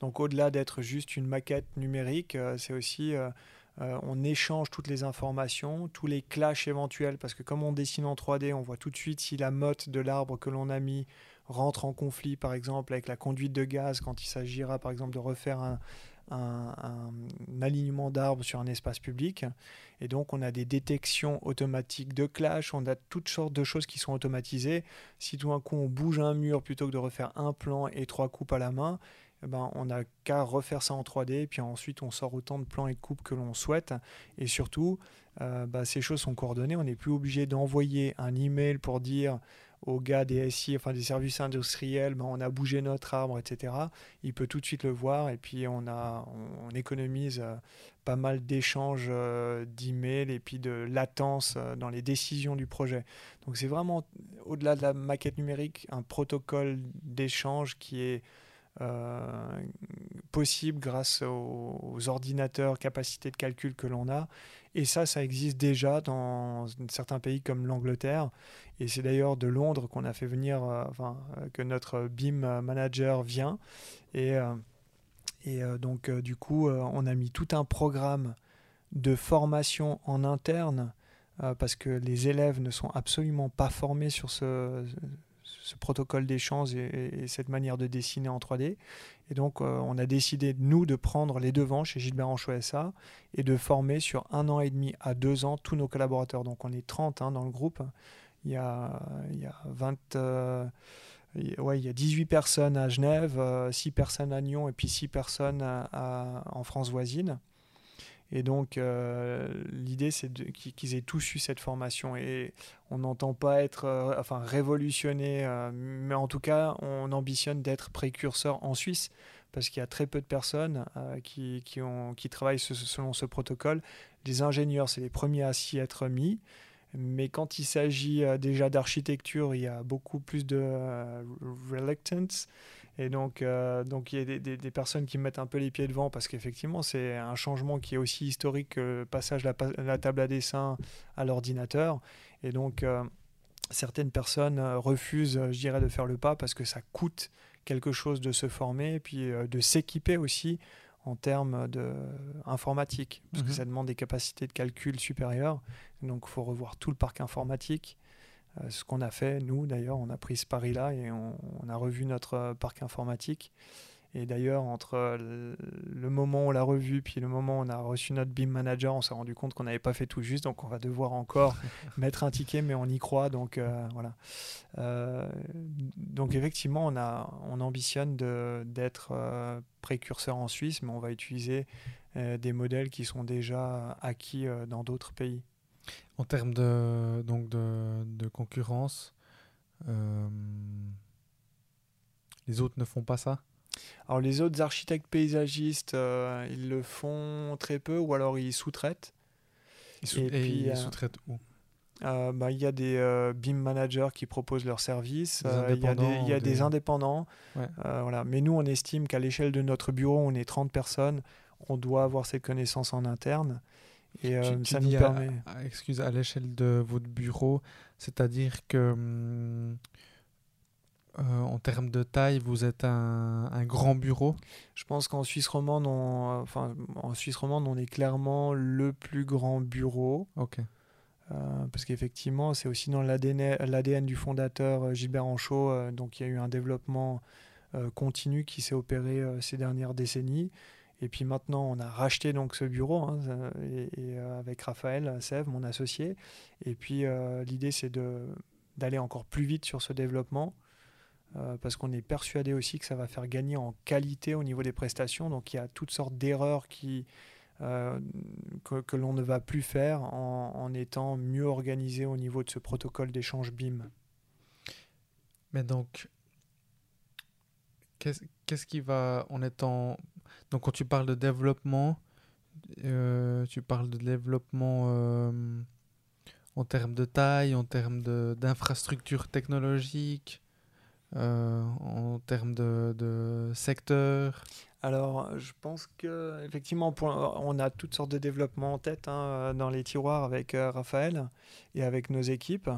Donc au-delà d'être juste une maquette numérique, c'est aussi euh, on échange toutes les informations, tous les clashs éventuels, parce que comme on dessine en 3D, on voit tout de suite si la motte de l'arbre que l'on a mis rentre en conflit, par exemple, avec la conduite de gaz, quand il s'agira, par exemple, de refaire un, alignement d'arbres sur un espace public. Et donc, on a des détections automatiques de clash, on a toutes sortes de choses qui sont automatisées. Si tout d'un coup, on bouge un mur plutôt que de refaire un plan et trois coupes à la main, eh ben, on n'a qu'à refaire ça en 3D, et puis ensuite on sort autant de plans et de coupes que l'on souhaite. Et surtout, euh, bah, ces choses sont coordonnées. On n'est plus obligé d'envoyer un email pour dire aux gars des SI, enfin des services industriels, ben, on a bougé notre arbre, etc. Il peut tout de suite le voir, et puis on, a, on, économise euh, pas mal d'échanges euh, d'emails et puis de latence dans les décisions du projet. Donc c'est vraiment, au-delà de la maquette numérique, un protocole d'échange qui est euh, possible grâce aux, ordinateurs, capacités de calcul que l'on a. Et ça, ça existe déjà dans certains pays comme l'Angleterre. Et c'est d'ailleurs de Londres qu'on a fait venir, euh, enfin, euh, que notre BIM manager vient. Et, et donc, du coup, on a mis tout un programme de formation en interne parce que les élèves ne sont absolument pas formés sur ce, ce protocole d'échange et, cette manière de dessiner en 3D. Et donc, euh, on a décidé, nous, de prendre les devants chez Gilbert Anchois SA et de former sur un an et demi à deux ans tous nos collaborateurs. Donc, on est 30 hein, dans le groupe. Il y a, il y a 20. Euh, ouais, il y a 18 personnes à Genève, 6 euh, personnes à Nyon et puis 6 personnes en France voisine. Et donc, euh, l'idée, c'est qu'ils aient tous eu cette formation. Et on n'entend pas être euh, enfin, révolutionné, euh, mais en tout cas, on ambitionne d'être précurseur en Suisse, parce qu'il y a très peu de personnes qui, qui, qui travaillent selon ce protocole. Les ingénieurs, c'est les premiers à s'y être mis. Mais quand il s'agit déjà d'architecture, il y a beaucoup plus de reluctance. Et donc, euh, donc il y a des, des, personnes qui mettent un peu les pieds devant parce qu'effectivement, c'est un changement qui est aussi historique que le passage de la, table à dessin à l'ordinateur. Et donc, euh, certaines personnes euh, refusent, je dirais, de faire le pas parce que ça coûte quelque chose de se former et puis de s'équiper aussi en termes de informatique, parce que mhm. ça demande des capacités de calcul supérieures. Donc, il faut revoir tout le parc informatique. Euh, ce qu'on a fait, nous d'ailleurs, on a pris ce pari-là et on, a revu notre euh, parc informatique. Et d'ailleurs, entre le moment où on l'a revu puis le moment où on a reçu notre BIM manager, on s'est rendu compte qu'on n'avait pas fait tout juste. Donc, on va devoir encore mettre un ticket, mais on y croit. Donc, euh, voilà. donc, effectivement, on, a, on ambitionne d'être précurseur en Suisse, mais on va utiliser des modèles qui sont déjà acquis dans d'autres pays. En termes de, donc de, de concurrence, euh, les autres ne font pas ça? Alors les autres architectes paysagistes, euh, ils le font très peu ou alors ils sous-traitent. Ils et, puis, ils euh, sous-traitent où? bah, il y a des BIM managers qui proposent leurs services, il y a des, y a des indépendants. voilà. Mais nous, on estime qu'à l'échelle de notre bureau, on est 30 personnes, on doit avoir ces connaissances en interne. Et euh, ça nous permet. À, excuse, à l'échelle de votre bureau, c'est-à-dire que. Hum, euh, en termes de taille, vous êtes un, un grand bureau? Je pense qu'en Suisse romande, on, enfin, en Suisse romande, on est clairement le plus grand bureau. Ok. Euh, parce qu'effectivement, c'est aussi dans l'ADN du fondateur Gilbert Anchaud. donc, il y a eu un développement continu qui s'est opéré ces dernières décennies. Et puis maintenant, on a racheté donc ce bureau hein, et, euh, avec Raphaël Sève, mon associé. Et puis euh, l'idée, c'est d'aller encore plus vite sur ce développement euh, parce qu'on est persuadé aussi que ça va faire gagner en qualité au niveau des prestations. Donc il y a toutes sortes d'erreurs que, l'on ne va plus faire en, en, étant mieux organisé au niveau de ce protocole d'échange BIM. Mais donc, qu'est-ce qui va en étant donc quand tu parles de développement, euh, tu parles de développement euh, en termes de taille, en termes d'infrastructures technologiques, en termes de, de secteur alors, je pense que effectivement, on a toutes sortes de développements en tête hein, dans les tiroirs avec Raphaël et avec nos équipes.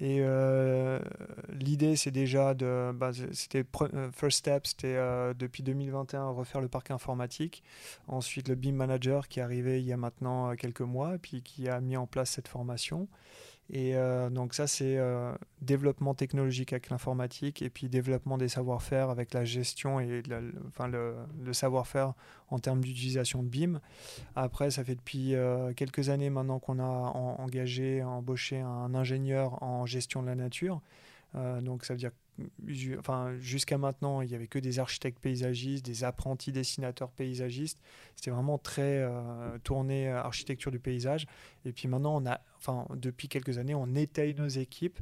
Et euh, l'idée, c'est déjà de. Bah, c'était euh, First Step, c'était euh, depuis 2021 refaire le parc informatique. Ensuite, le BIM Manager qui est arrivé il y a maintenant quelques mois, puis qui a mis en place cette formation. Et euh, donc ça, c'est euh, développement technologique avec l'informatique et puis développement des savoir-faire avec la gestion et enfin le, savoir-faire en termes d'utilisation de BIM. Après, ça fait depuis euh, quelques années maintenant qu'on a engagé, embauché un ingénieur en gestion de la nature. donc ça veut dire enfin, jusqu'à maintenant, il n'y avait que des architectes paysagistes, des apprentis dessinateurs paysagistes. C'était vraiment très euh, tourné architecture du paysage. Et puis maintenant, on a, enfin, depuis quelques années, on étaye nos équipes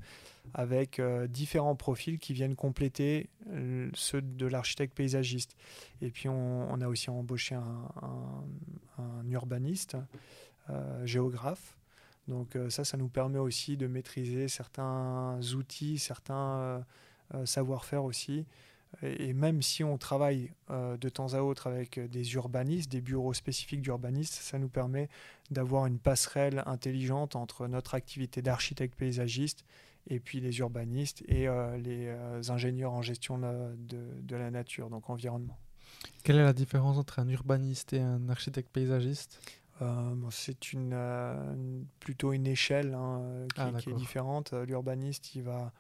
avec euh, différents profils qui viennent compléter euh, ceux de l'architecte paysagiste. Et puis on, a aussi embauché un, urbaniste, géographe. Donc ça, ça nous permet aussi de maîtriser certains outils, certains euh, savoir-faire aussi. Et, même si on travaille euh, de temps à autre avec des urbanistes, des bureaux spécifiques d'urbanistes, ça nous permet d'avoir une passerelle intelligente entre notre activité d'architecte paysagiste et puis les urbanistes et euh, les ingénieurs en gestion de, la nature, donc environnement. Quelle est la différence entre un urbaniste et un architecte paysagiste? C'est une, plutôt une échelle hein, qui, ah, qui, est différente. L'urbaniste, il va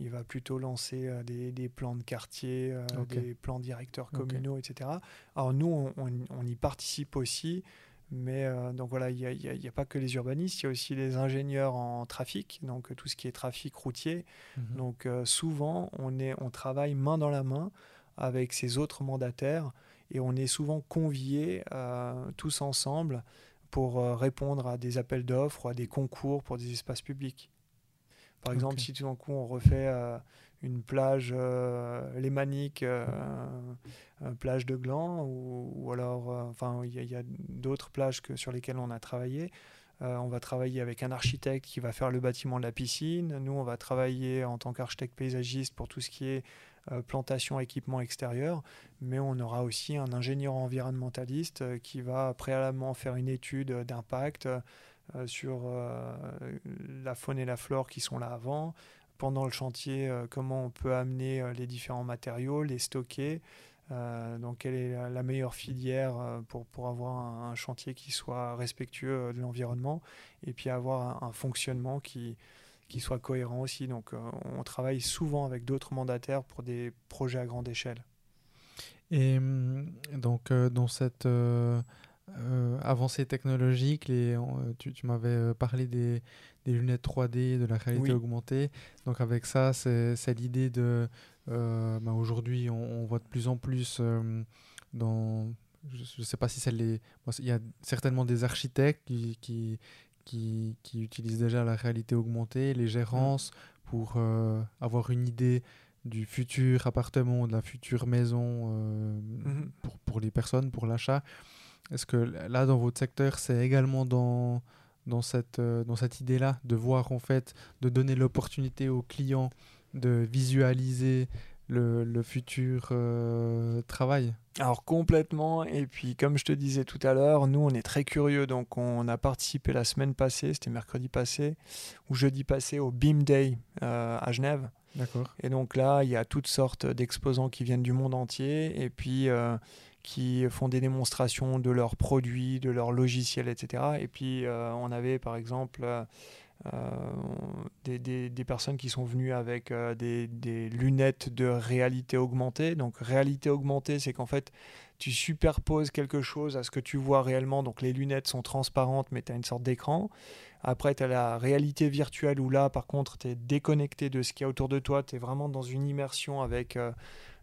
il va plutôt lancer euh, des, plans de quartier, euh, des plans directeurs communaux, etc. Alors nous, on, y participe aussi, mais euh, donc voilà, il n'y a, pas que les urbanistes, il y a aussi les ingénieurs en trafic, donc tout ce qui est trafic routier. Mhm. Donc souvent, on, est, on travaille main dans la main avec ces autres mandataires et on est souvent conviés tous ensemble pour répondre à des appels d'offres ou à des concours pour des espaces publics. Par exemple, si tout d'un coup on refait euh, une plage euh, lémanique, euh, une plage de Gland, ou, alors, enfin, il y a, d'autres plages que, sur lesquelles on a travaillé. on va travailler avec un architecte qui va faire le bâtiment de la piscine. Nous, on va travailler en tant qu'architecte paysagiste pour tout ce qui est plantation, équipement extérieur. Mais on aura aussi un ingénieur environnementaliste qui va préalablement faire une étude d'impact euh, sur euh, la faune et la flore qui sont là avant, pendant le chantier, euh, comment on peut amener les différents matériaux, les stocker. donc, quelle est la, meilleure filière pour, pour avoir un, chantier qui soit respectueux de l'environnement et puis avoir un, fonctionnement qui, qui soit cohérent aussi. Donc, on travaille souvent avec d'autres mandataires pour des projets à grande échelle. Et hum, donc, dans cette avancées technologiques. Les, euh, tu, tu m'avais euh, parlé des, des, lunettes 3D, de la réalité augmentée. Donc avec ça, c'est l'idée de... Bah, aujourd'hui, on, voit de plus en plus dans... Je ne sais pas si c'est les... Il y a certainement des architectes qui, qui, qui, qui, utilisent déjà la réalité augmentée, les gérances, pour avoir une idée du futur appartement, de la future maison mm-hmm. pour, pour les personnes, pour l'achat. Est-ce que là, dans votre secteur, c'est également dans, dans cette, euh, dans cette idée-là de voir, en fait, de donner l'opportunité aux clients de visualiser le, le futur euh, travail? Alors complètement, et puis comme je te disais tout à l'heure, nous on est très curieux, donc on a participé la semaine passée, c'était mercredi passé, ou jeudi passé au BIM Day euh, à Genève. D'accord. Et donc là, il y a toutes sortes d'exposants qui viennent du monde entier, et puis qui font des démonstrations de leurs produits, de leurs logiciels, etc. Et puis euh, on avait par exemple euh, des, des, personnes qui sont venues avec euh, des, lunettes de réalité augmentée. Donc réalité augmentée, c'est qu'en fait tu superposes quelque chose à ce que tu vois réellement. Donc les lunettes sont transparentes, mais tu as une sorte d'écran. Après, tu as la réalité virtuelle où là, par contre, tu es déconnecté de ce qu'il y a autour de toi. Tu es vraiment dans une immersion avec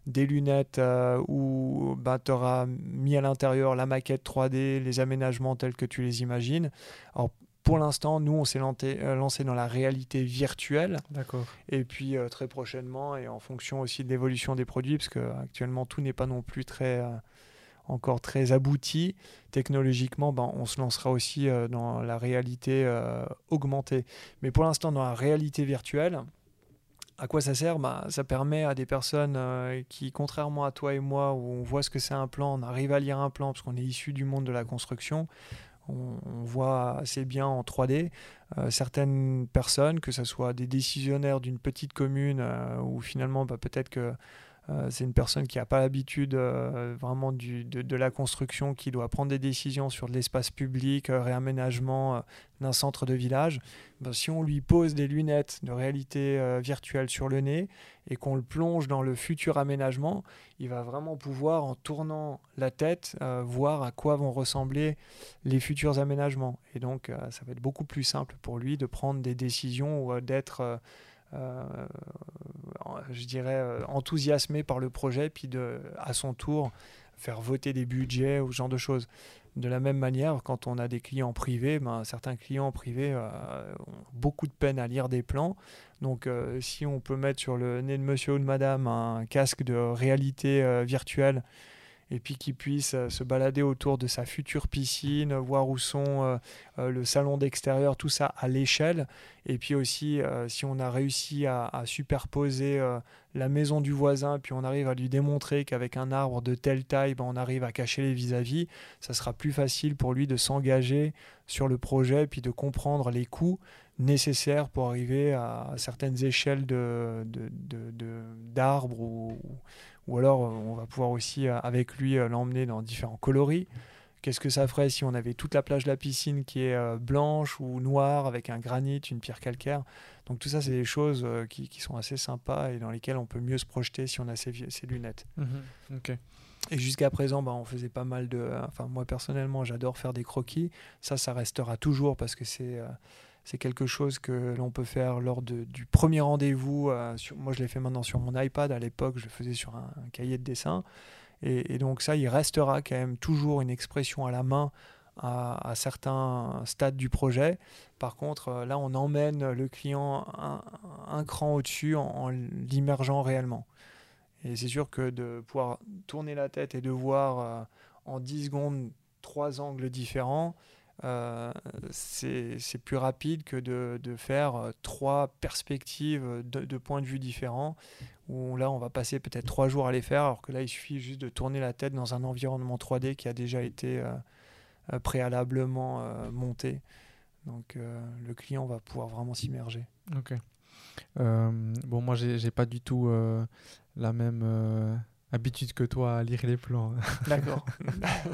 des lunettes euh, où bah, tu auras mis à l'intérieur la maquette 3D, les aménagements tels que tu les imagines. Alors, pour l'instant, nous, on s'est euh, lancé, dans la réalité virtuelle. D'accord. Et puis, euh, très prochainement, et en fonction aussi de l'évolution des produits, parce qu'actuellement, tout n'est pas non plus très encore très abouti technologiquement, ben, on se lancera aussi dans la réalité augmentée. Mais pour l'instant, dans la réalité virtuelle, à quoi ça sert? Bah, Ça permet à des personnes euh, qui, contrairement à toi et moi, où on voit ce que c'est un plan, on arrive à lire un plan parce qu'on est issu du monde de la construction, on, voit assez bien en 3D. Euh, certaines personnes, que ce soit des décisionnaires d'une petite commune, euh, ou finalement bah, peut-être que euh, c'est une personne qui n'a pas l'habitude euh, vraiment de, la construction, qui doit prendre des décisions sur de l'espace public, euh, réaménagement d'un centre de village. Ben, si on lui pose des lunettes de réalité virtuelle sur le nez et qu'on le plonge dans le futur aménagement, il va vraiment pouvoir, en tournant la tête, voir à quoi vont ressembler les futurs aménagements. Et donc, ça va être beaucoup plus simple pour lui de prendre des décisions ou d'être je dirais, euh, enthousiasmé par le projet, puis de, à son tour faire voter des budgets ou ce genre de choses. De la même manière, quand on a des clients privés, ben, certains clients privés euh, ont beaucoup de peine à lire des plans. Donc si on peut mettre sur le nez de monsieur ou de madame un casque de réalité virtuelle et puis qu'il puisse euh, se balader autour de sa future piscine, voir où sont euh, euh, le salon d'extérieur, tout ça à l'échelle. Et puis aussi, si on a réussi à, superposer la maison du voisin, puis on arrive à lui démontrer qu'avec un arbre de telle taille, ben, on arrive à cacher les vis-à-vis, ça sera plus facile pour lui de s'engager sur le projet, puis de comprendre les coûts nécessaires pour arriver à certaines échelles d'arbres de, ou, ou alors, euh, on va pouvoir aussi, euh, avec lui, euh, l'emmener dans différents coloris. Qu'est-ce que ça ferait si on avait toute la plage de la piscine qui est blanche ou noire avec un granit, une pierre calcaire? Donc tout ça, c'est des choses qui, sont assez sympas et dans lesquelles on peut mieux se projeter si on a ces, lunettes. Mhm. Et jusqu'à présent, bah, on faisait pas mal de... Enfin, moi personnellement, j'adore faire des croquis. Ça, ça restera toujours parce que c'est c'est quelque chose que l'on peut faire lors du premier rendez-vous. Euh, moi, je l'ai fait maintenant sur mon iPad. À l'époque, je le faisais sur un, cahier de dessin. Et, donc ça, il restera quand même toujours une expression à la main à, certains stades du projet. Par contre, euh, là, on emmène le client un, cran au-dessus en, l'immergeant réellement. Et c'est sûr que de pouvoir tourner la tête et de voir euh, en 10 secondes trois angles différents, c'est plus rapide que de, de, faire euh, trois perspectives de, points de vue différents, où là on va passer peut-être trois jours à les faire, alors que là il suffit juste de tourner la tête dans un environnement 3D qui a déjà été euh, préalablement monté. Donc le client va pouvoir vraiment s'immerger. Ok. bon, moi j'ai pas du tout la même habitude que toi à lire les plans. D'accord.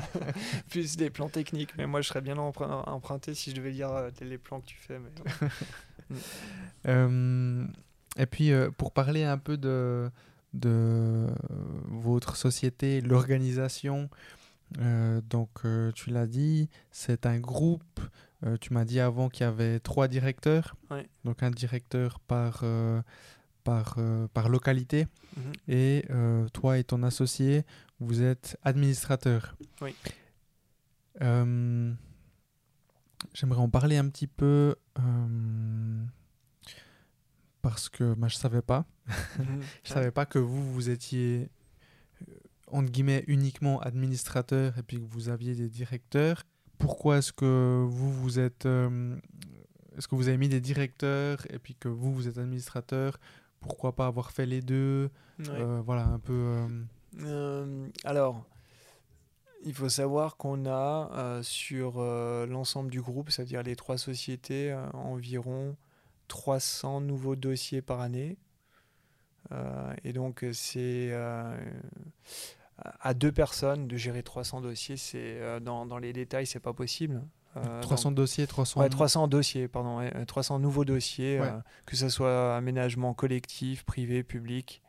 Plus des plans techniques, mais moi je serais bien emprunté si je devais lire euh, les plans que tu fais. Mais... Euh, et puis euh, pour parler un peu de, de votre société, l'organisation, donc tu l'as dit, c'est un groupe. tu m'as dit avant qu'il y avait trois directeurs, donc un directeur par par, euh, par localité. Mhm. Et euh, toi et ton associé, vous êtes administrateur. Oui. Euh, j'aimerais en parler un petit peu parce que bah, je ne savais pas. Mhm. je ne savais pas que vous, vous étiez entre guillemets uniquement administrateur et puis que vous aviez des directeurs. Pourquoi est-ce que vous, vous êtes... est-ce que vous avez mis des directeurs et puis que vous, vous êtes administrateur pourquoi pas avoir fait les deux euh, Voilà, un peu. Euh, euh, alors, il faut savoir qu'on a sur l'ensemble du groupe, c'est-à-dire les trois sociétés, environ 300 nouveaux dossiers par année. et donc, c'est à deux personnes de gérer 300 dossiers. C'est dans, dans, les détails, c'est pas possible. 300 euh, dossiers, 300... Ouais, 300 dossiers, pardon, 300 nouveaux dossiers, euh, que ce soit aménagement collectif, privé, public.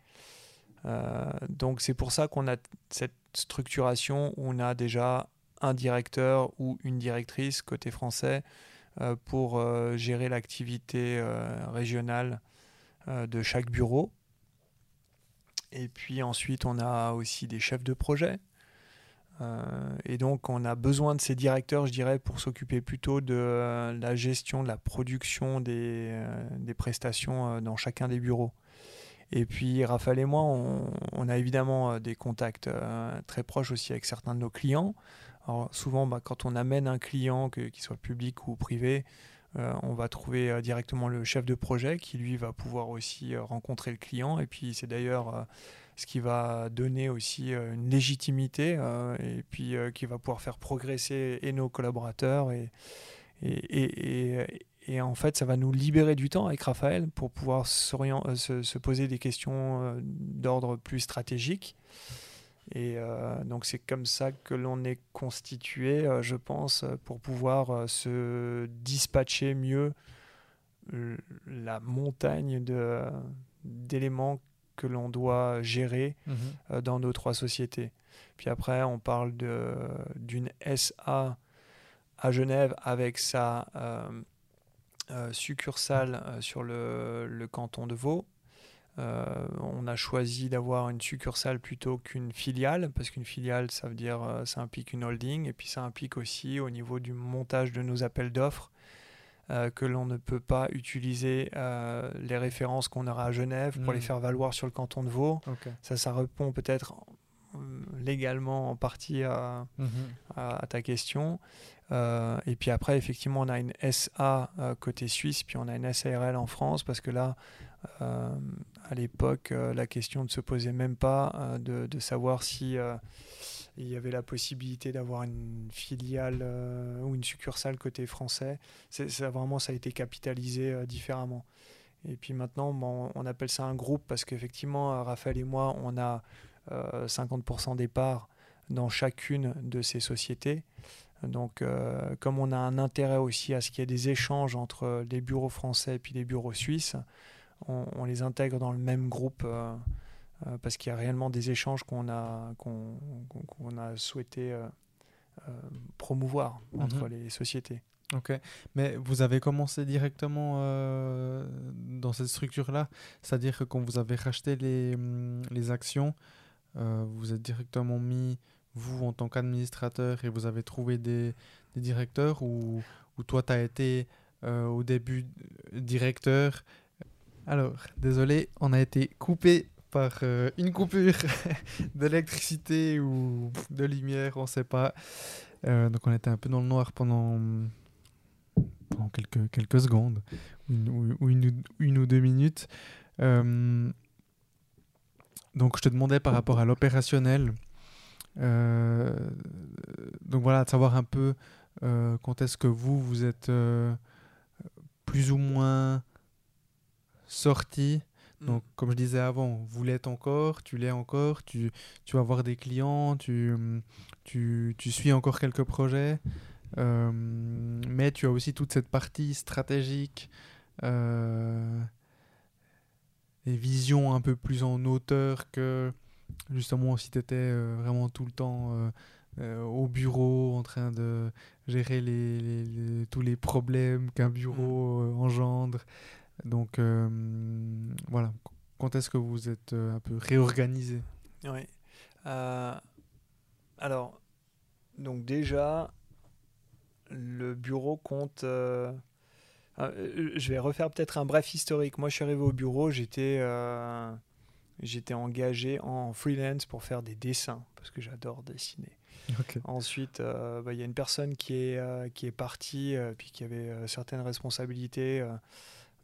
Euh, donc c'est pour ça qu'on a cette structuration où on a déjà un directeur ou une directrice côté français pour gérer l'activité régionale de chaque bureau. Et puis ensuite, on a aussi des chefs de projet euh, et donc, on a besoin de ces directeurs, je dirais, pour s'occuper plutôt de euh, la gestion, de la production des, euh, des prestations dans chacun des bureaux. Et puis Raphaël et moi, on, a évidemment des contacts très proches aussi avec certains de nos clients. Alors souvent, bah, quand on amène un client, qu'il soit public ou privé, on va trouver directement le chef de projet qui lui va pouvoir aussi rencontrer le client. Et puis c'est d'ailleurs ce qui va donner aussi euh, une légitimité euh, et puis euh, qui va pouvoir faire progresser nos collaborateurs et, et, et, en fait ça va nous libérer du temps avec Raphaël pour pouvoir se, se, poser des questions d'ordre plus stratégique. Et donc c'est comme ça que l'on est constitué, je pense, pour pouvoir se dispatcher mieux la montagne d'éléments que l'on doit gérer mhm. euh, dans nos trois sociétés. Puis après, on parle d'une SA à Genève avec sa euh, euh, succursale sur le, le, canton de Vaud. on a choisi d'avoir une succursale plutôt qu'une filiale, parce qu'une filiale, ça veut dire, ça implique une holding, et puis ça implique aussi au niveau du montage de nos appels d'offres, euh, que l'on ne peut pas utiliser euh, les références qu'on aura à Genève pour les hmm. faire valoir sur le canton de Vaud. Ça, ça répond peut-être euh, légalement en partie à, mhm. ta question. et puis après, effectivement, on a une SA côté suisse, puis on a une SARL en France, parce que là, à l'époque, la question ne se posait même pas de, de, savoir si il y avait la possibilité d'avoir une filiale euh, ou une succursale côté français. C'est, vraiment, ça a été capitalisé euh, différemment. Et puis maintenant, on appelle ça un groupe parce qu'effectivement, euh, Raphaël et moi, on a 50% des parts dans chacune de ces sociétés. Donc, comme on a un intérêt aussi à ce qu'il y ait des échanges entre les bureaux français et puis les bureaux suisses, on, les intègre dans le même groupe parce qu'il y a réellement des échanges qu'on a, qu'on, a souhaité euh, euh, promouvoir entre mhm. les sociétés. Ok, mais vous avez commencé directement dans cette structure-là, c'est-à-dire que quand vous avez racheté les, mm, les actions, vous êtes directement mis, vous en tant qu'administrateur, et vous avez trouvé des, des directeurs, ou, ou toi tu as été au début directeur? Alors, désolé, on a été coupé par euh, une coupure d'électricité ou de lumière, on ne sait pas. Euh, donc on était un peu dans le noir pendant, quelques, secondes, ou une, une, ou deux minutes. Euh, donc je te demandais par rapport à l'opérationnel. donc voilà, de savoir un peu quand est-ce que vous, vous êtes plus ou moins sorti Mm. Donc, comme je disais avant, vous l'êtes encore, tu l'es encore, tu, tu vas avoir des clients, tu, tu, tu suis encore quelques projets, euh, mais tu as aussi toute cette partie stratégique euh, et vision un peu plus en hauteur que justement si tu étais euh, vraiment tout le temps au bureau en train de gérer les, tous les problèmes qu'un bureau mm. engendre. Donc euh, voilà, quand est-ce que vous êtes euh, un peu réorganisé? Oui. Euh, alors, donc déjà, le bureau compte... je vais refaire peut-être un bref historique. Moi, je suis arrivé au bureau, j'étais j'étais engagé en freelance pour faire des dessins, parce que j'adore dessiner. Ensuite, bah, il y a une personne qui est, qui est partie, puis qui avait certaines responsabilités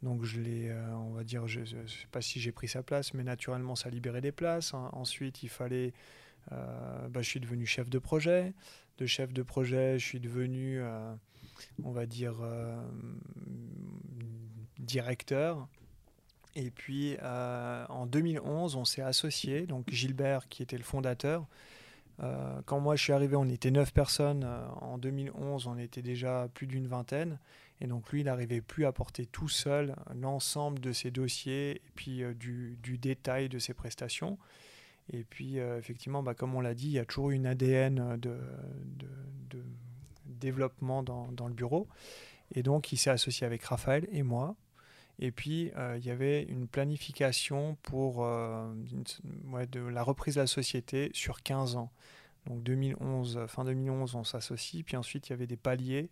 donc je l'ai, euh, on va dire, je ne sais pas si j'ai pris sa place, mais naturellement ça libérait des places. Ensuite, il fallait, euh, bah, je suis devenu chef de projet. De chef de projet, je suis devenu, euh, on va dire, directeur. Et puis en 2011, on s'est associé, donc Gilbert qui était le fondateur. quand moi je suis arrivé, on était neuf personnes. en 2011, on était déjà plus d'une vingtaine. Et donc lui, il n'arrivait plus à porter tout seul l'ensemble de ses dossiers et puis euh, du, détail de ses prestations. Et puis euh, effectivement, bah, comme on l'a dit, il y a toujours une ADN de, développement dans, le bureau. Et donc il s'est associé avec Raphaël et moi. Et puis euh, il y avait une planification pour de la reprise de la société sur 15 ans. Donc 2011, fin 2011, on s'associe. Puis ensuite, il y avait des paliers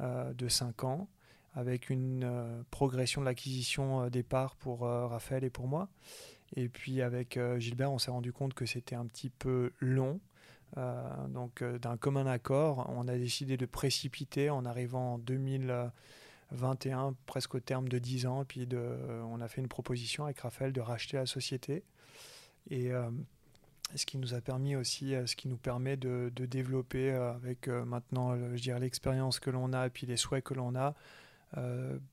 de 5 ans, avec une euh, progression de l'acquisition euh, des parts pour Raphaël et pour moi. Et puis avec Gilbert, on s'est rendu compte que c'était un petit peu long. donc d'un commun accord, on a décidé de précipiter en arrivant en 2021, presque au terme de 10 ans. Puis de, on a fait une proposition avec Raphaël de racheter la société. Et ce qui nous a permis aussi, ce qui nous permet de, développer avec maintenant, je dirais, l'expérience que l'on a et puis les souhaits que l'on a,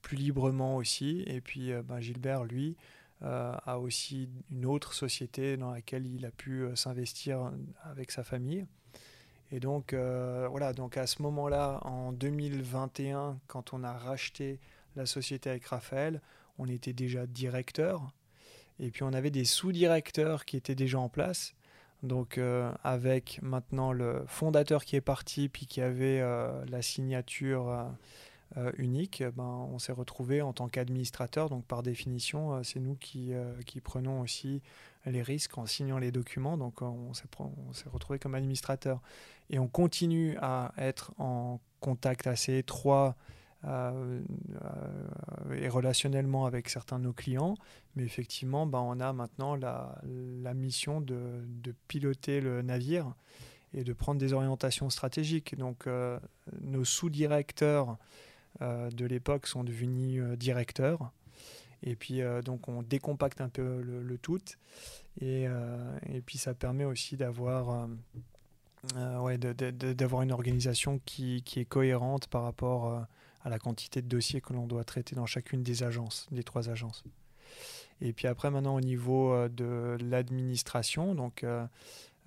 plus librement aussi. Et puis ben, Gilbert, lui, a aussi une autre société dans laquelle il a pu s'investir avec sa famille. Et donc, voilà, donc à ce moment-là, en 2021, quand on a racheté la société avec Raphaël, on était déjà directeur. Et puis on avait des sous-directeurs qui étaient déjà en place. Donc euh, avec maintenant le fondateur qui est parti, puis qui avait euh, la signature euh, unique, ben, on s'est retrouvé en tant qu'administrateur. Donc par définition, c'est nous qui, prenons aussi les risques en signant les documents. Donc on s'est retrouvé comme administrateur. Et on continue à être en contact assez étroit et relationnellement avec certains de nos clients. Mais effectivement, ben, on a maintenant la, la mission de, de, piloter le navire et de prendre des orientations stratégiques. Donc euh, nos sous-directeurs euh, de l'époque sont devenus directeurs. Et puis donc on décompacte un peu le, tout. Et, et, puis ça permet aussi d'avoir ouais, d'avoir une organisation qui, qui, est cohérente par rapport à la quantité de dossiers que l'on doit traiter dans chacune des agences, des trois agences. Et puis après, maintenant, au niveau euh, de l'administration, donc euh,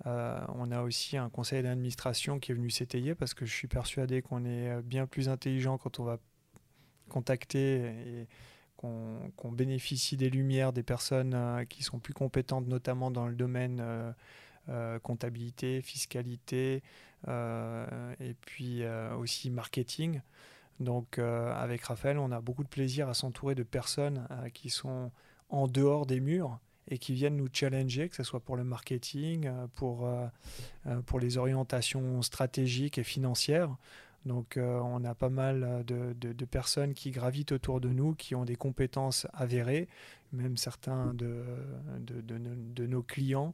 euh, on a aussi un conseil d'administration qui est venu s'étayer parce que je suis persuadé qu'on est bien plus intelligent quand on va contacter et qu'on bénéficie des lumières des personnes qui sont plus compétentes, notamment dans le domaine comptabilité, fiscalité et puis aussi marketing. Donc euh, avec Raphaël, on a beaucoup de plaisir à s'entourer de personnes euh, qui sont en dehors des murs et qui viennent nous challenger, que ce soit pour le marketing, euh, pour, pour les orientations stratégiques et financières. Donc on a pas mal de, de, personnes qui gravitent autour de nous, qui ont des compétences avérées, même certains de, de nos clients.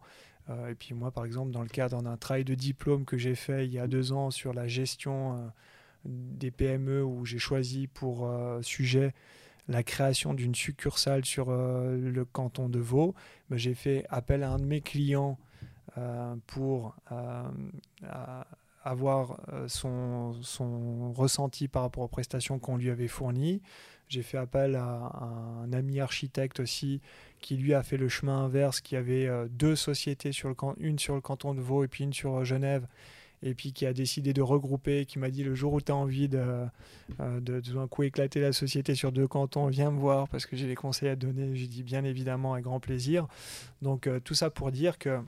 et puis moi, par exemple, dans le cadre d'un travail de diplôme que j'ai fait il y a deux ans sur la gestion des PME où j'ai choisi pour euh, sujet la création d'une succursale sur euh, le canton de Vaud, ben, j'ai fait appel à un de mes clients euh, pour avoir son, ressenti par rapport aux prestations qu'on lui avait fournies. J'ai fait appel à, un ami architecte aussi qui lui a fait le chemin inverse, qui avait deux sociétés, sur le, une sur le canton de Vaud et puis une sur Genève, et puis qui a décidé de regrouper, qui m'a dit le jour où tu as envie de, euh, de, de, un coup éclater la société sur deux cantons, viens me voir parce que j'ai des conseils à donner. J'ai dit bien évidemment avec grand plaisir. Donc euh, tout ça pour dire que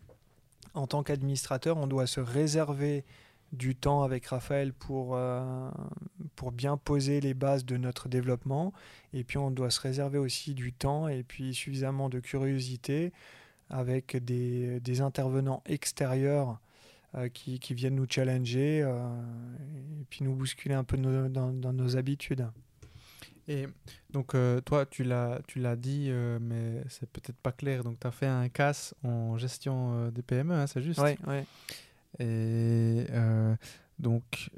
en tant qu'administrateur, on doit se réserver du temps avec Raphaël pour, euh, pour bien poser les bases de notre développement. Et puis on doit se réserver aussi du temps et puis suffisamment de curiosité avec des, des intervenants extérieurs qui, qui, viennent nous challenger euh, et puis nous bousculer un peu dans, dans, nos habitudes. Et donc, euh, toi, tu l'as, tu l'as dit, mais c'est peut-être pas clair. Donc, tu as fait un CAS en gestion des PME, hein, c'est juste? Oui, oui. Et donc,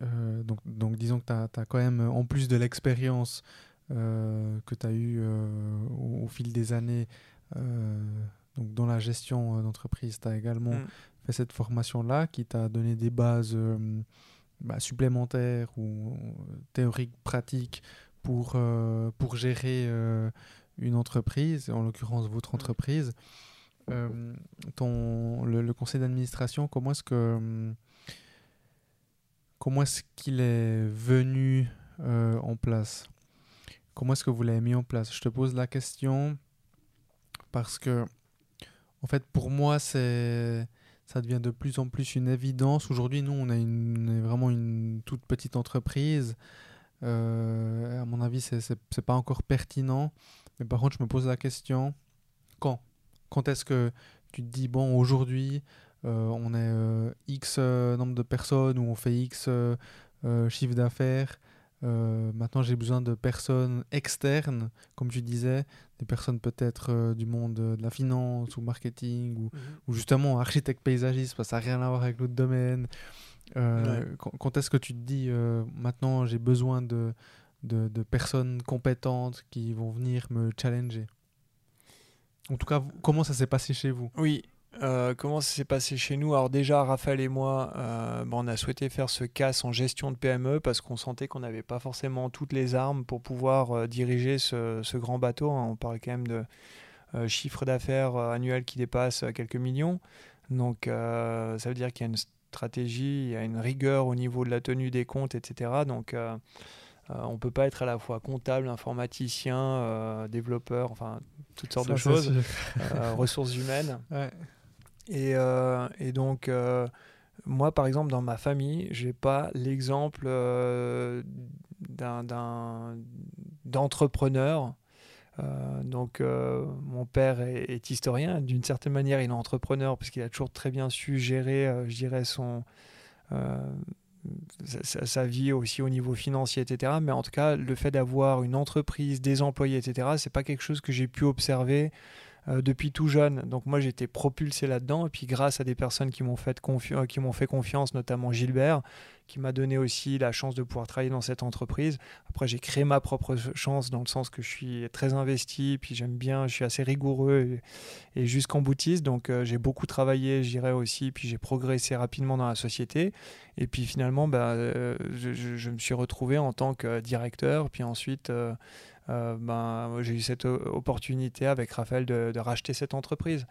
donc, donc, disons que tu as, quand même, en plus de l'expérience que tu as eue au, fil des années, donc dans la gestion d'entreprise, tu as également mm cette formation-là qui t'a donné des bases euh, bah, supplémentaires ou euh, théoriques, pratiques pour, euh, pour gérer une entreprise, en l'occurrence votre entreprise. ton, le, conseil d'administration, comment est-ce que comment est-ce qu'il est venu en place? Comment est-ce que vous l'avez mis en place? Je te pose la question parce que, en fait, pour moi, c'est ça devient de plus en plus une évidence. Aujourd'hui, nous, on, a vraiment une toute petite entreprise. Euh, à mon avis, c'est n'est pas encore pertinent. Mais par contre, je me pose la question, quand? Quand est-ce que tu te dis, bon, aujourd'hui, euh, on est euh, X nombre de personnes ou on fait X chiffre d'affaires euh, maintenant j'ai besoin de personnes externes, comme tu disais, des personnes peut-être euh, du monde de la finance ou marketing ou, Mhm. ou justement architecte paysagiste, parce que ça n'a rien à voir avec l'autre domaine. Euh, Quand, quand est-ce que tu te dis euh, maintenant j'ai besoin de, de, de personnes compétentes qui vont venir me challenger? En tout cas, comment ça s'est passé chez vous? Oui. Euh, comment ça s'est passé chez nous? Alors déjà, Raphaël et moi, euh, bah, on a souhaité faire ce casse en gestion de PME parce qu'on sentait qu'on n'avait pas forcément toutes les armes pour pouvoir euh, diriger ce, ce grand bateau. hein. On parle quand même de chiffre d'affaires annuel qui dépasse quelques millions. Donc ça veut dire qu'il y a une stratégie, il y a une rigueur au niveau de la tenue des comptes, etc. Donc on ne peut pas être à la fois comptable, informaticien, développeur, enfin toutes sortes Ça, de choses, ressources humaines. Ouais. Et, euh, et donc, euh, moi, par exemple, dans ma famille, j'ai pas l'exemple euh, d'un- d'entrepreneur. Donc, mon père est, historien. D'une certaine manière, il est entrepreneur parce qu'il a toujours très bien su gérer, je dirais, son, sa- sa vie aussi au niveau financier, etc. Mais en tout cas, le fait d'avoir une entreprise, des employés, etc., c'est pas quelque chose que j'ai pu observer euh, depuis tout jeune. Donc moi été propulsé là-dedans et puis grâce à des personnes qui m'ont fait, confi- euh, qui m'ont fait confiance, notamment Gilbert, qui m'a donné aussi la chance de pouvoir travailler dans cette entreprise. Après j'ai créé ma propre chance dans le sens que je suis très investi, puis j'aime bien, je suis assez rigoureux et, jusqu'en boutiste. Donc euh, j'ai beaucoup travaillé, je dirais aussi, puis j'ai progressé rapidement dans la société. Et puis finalement, bah, je- je me suis retrouvé en tant que directeur, puis ensuite... euh, ben, j'ai eu cette opportunité avec Raphaël de, racheter cette entreprise.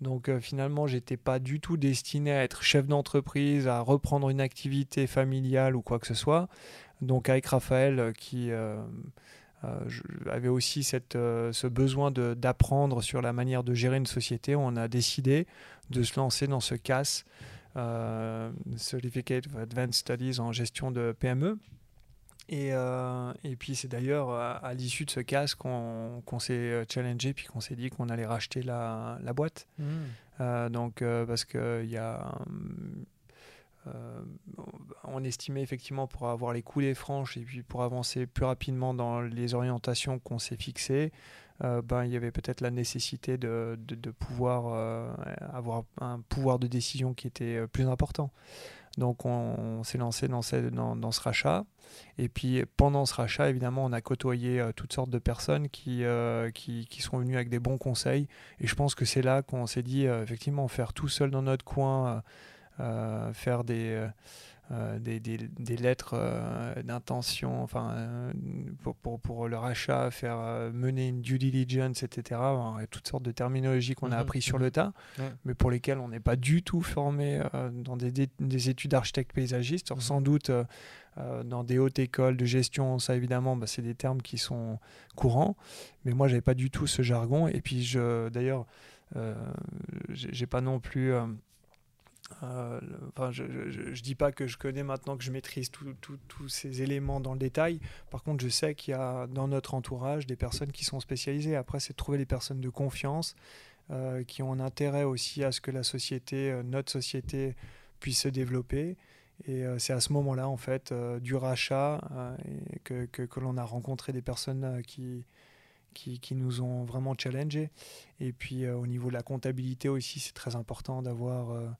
Donc euh, finalement, j'étais pas du tout destiné à être chef d'entreprise, à reprendre une activité familiale ou quoi que ce soit. Donc avec Raphaël, euh, qui euh, avait aussi cette, ce besoin d'apprendre sur la manière de gérer une société, on a décidé de se lancer dans ce CAS, Certificate of Advanced Studies en gestion de PME. Et, euh, et puis c'est d'ailleurs à, à l'issue de ce casque qu'on qu'on s'est euh, challengé puis qu'on s'est dit qu'on allait racheter la, la boîte. Mmh. Euh, donc euh, parce qu'il y a euh, on estimait effectivement pour avoir les coulées franches et puis pour avancer plus rapidement dans les orientations qu'on s'est fixées, euh, ben, il y avait peut-être la nécessité de, de, de pouvoir euh, avoir un pouvoir de décision qui était euh, plus important. Donc on, s'est lancé dans ce, rachat. Et puis pendant ce rachat, évidemment, on a côtoyé euh, toutes sortes de personnes qui, euh, qui, qui sont venues avec des bons conseils. Et je pense que c'est là qu'on s'est dit, euh, effectivement, faire tout seul dans notre coin, faire des, euh, des, des, des lettres euh, d'intention enfin, euh, pour, pour, pour le rachat, faire mener une due diligence, etc. Il y a toutes sortes de terminologies qu'on a Mhm, appris sur mhm. le tas, mais pour lesquelles on n'est pas du tout formé dans des, des, des études d'architecte paysagiste. Alors, Mhm. Sans doute dans des hautes écoles de gestion, ça évidemment, bah, c'est des termes qui sont courants, mais moi, j'avais pas du tout ce jargon. Et puis, je, d'ailleurs, euh, j'ai j'ai pas non plus. Euh, enfin, je, je dis pas que je connais maintenant que je maîtrise tous ces éléments dans le détail. Par contre, je sais qu'il y a dans notre entourage des personnes qui sont spécialisées. Après, c'est de trouver des personnes de confiance euh, qui ont un intérêt aussi à ce que la société, euh, notre société, puisse se développer. Et c'est à ce moment-là, en fait, du rachat, que, l'on a rencontré des personnes qui, qui, nous ont vraiment challengés. Et puis, au niveau de la comptabilité aussi, c'est très important d'avoir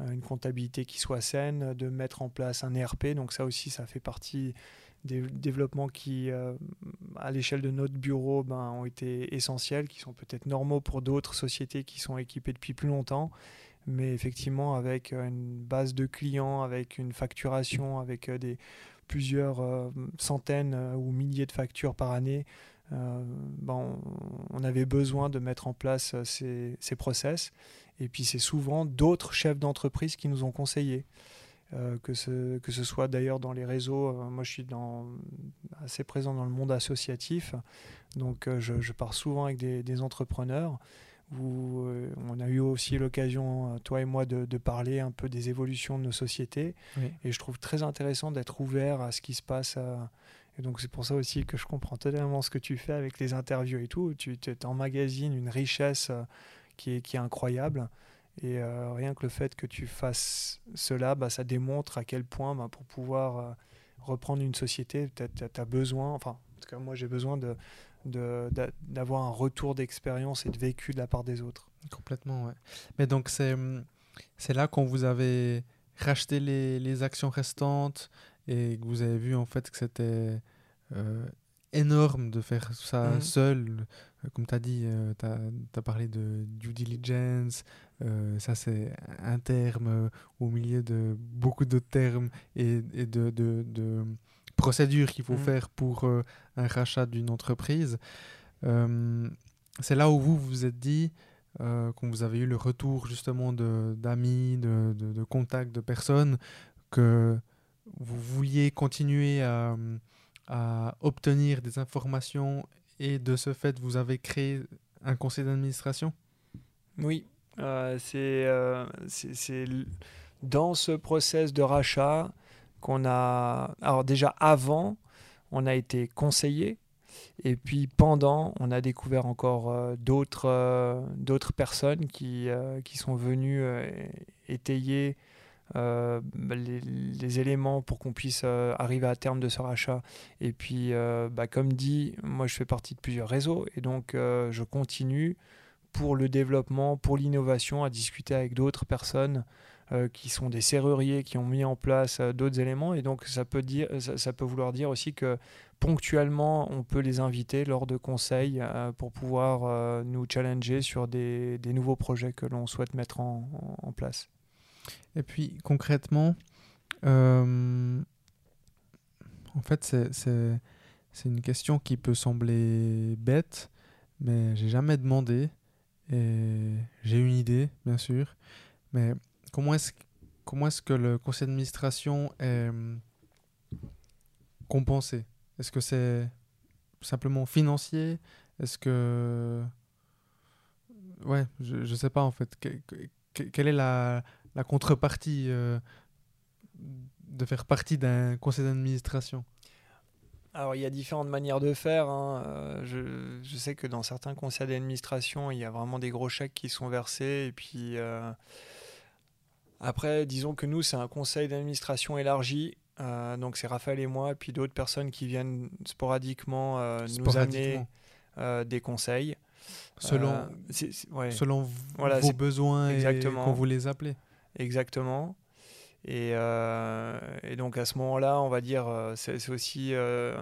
une comptabilité qui soit saine, de mettre en place un ERP. Donc ça aussi, ça fait partie des développements qui, euh, à l'échelle de notre bureau, ben, ont été essentiels, qui sont peut-être normaux pour d'autres sociétés qui sont équipées depuis plus longtemps. Mais effectivement, avec euh, une base de clients, avec une facturation, avec euh, plusieurs euh, centaines euh, ou milliers de factures par année, euh, ben, on, avait besoin de mettre en place euh, ces, ces process. Et puis c'est souvent d'autres chefs d'entreprise qui nous ont conseillé. Euh, que, ce, que ce soit d'ailleurs dans les réseaux, euh, moi je suis dans, assez présent dans le monde associatif, donc je, je pars souvent avec des, des entrepreneurs, où on a eu aussi l'occasion, toi et moi, de, de parler un peu des évolutions de nos sociétés, Oui. et je trouve très intéressant d'être ouvert à ce qui se passe. Donc c'est pour ça aussi que je comprends totalement ce que tu fais avec les interviews et tout, tu emmagasines une richesse euh, qui est, incroyable. Et euh, rien que le fait que tu fasses cela, bah, ça démontre à quel point, bah, pour pouvoir euh, reprendre une société, tu as, besoin, enfin, en tout cas, moi, j'ai besoin d'avoir un retour d'expérience et de vécu de la part des autres. Complètement, ouais. Mais donc, c'est là qu'on vous avez racheté les, actions restantes et que vous avez vu en fait que c'était euh, énorme de faire ça mhm. seul. Euh, comme tu as dit, euh, tu as, parlé de due diligence. ça, c'est un terme au milieu de beaucoup d'autres termes et, et de, de, de, procédures qu'il faut mhm. faire pour un rachat d'une entreprise. c'est là où vous vous êtes dit, quand vous avez eu le retour justement d'amis, de, de, de, contacts, de personnes, que vous vouliez continuer à à obtenir des informations et de ce fait, vous avez créé un conseil d'administration? Oui, euh, euh, c'est dans ce process de rachat qu'on a... Alors déjà avant, on a été conseillé. Et puis pendant, on a découvert encore euh, d'autres d'autres personnes qui, qui sont venues étayer euh, les, éléments pour qu'on puisse euh, arriver à terme de ce rachat. Et puis, euh, bah, comme dit, moi je fais partie de plusieurs réseaux et donc je continue pour le développement, pour l'innovation, à discuter avec d'autres personnes qui sont des serruriers, qui ont mis en place d'autres éléments. Et donc, ça peut, dire, ça, peut vouloir dire aussi que ponctuellement, on peut les inviter lors de conseils pour pouvoir nous challenger sur des, nouveaux projets que l'on souhaite mettre en place. Et puis concrètement, euh, en fait, c'est une question qui peut sembler bête, mais j'ai jamais demandé. Et j'ai une idée, bien sûr. Mais comment est-ce comment est-ce que le conseil d'administration est euh, compensé? Est-ce que c'est simplement financier? Est-ce que ouais, je ne sais pas en fait. quelle est la, la contrepartie euh, de faire partie d'un conseil d'administration? Alors, il y a différentes manières de faire. Hein. Euh, je, sais que dans certains conseils d'administration, il y a vraiment des gros chèques qui sont versés. Et puis, euh, après, disons que nous, c'est un conseil d'administration élargi. donc, c'est Raphaël et moi, puis d'autres personnes qui viennent sporadiquement, nous amener des conseils. Selon, selon vos besoins exactement. et quand vous les appelez. Exactement. Et, euh, et, donc à ce moment-là, on va dire, euh, c'est aussi euh,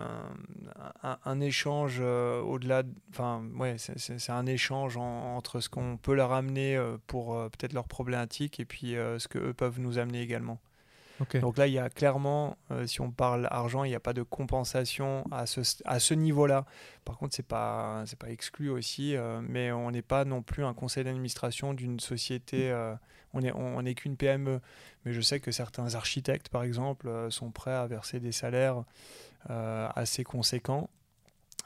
un, échange au-delà, enfin ouais, c'est un échange entre ce qu'on peut leur amener pour peut-être leurs problématiques et puis ce qu'eux peuvent nous amener également. Donc là, il y a clairement, si on parle argent, il n'y a pas de compensation à ce, à ce niveau-là. Par contre, ce n'est pas, pas exclu aussi, mais on n'est pas non plus un conseil d'administration d'une société on n'est on, qu'une PME. Mais je sais que certains architectes, par exemple, euh, sont prêts à verser des salaires euh, assez conséquents.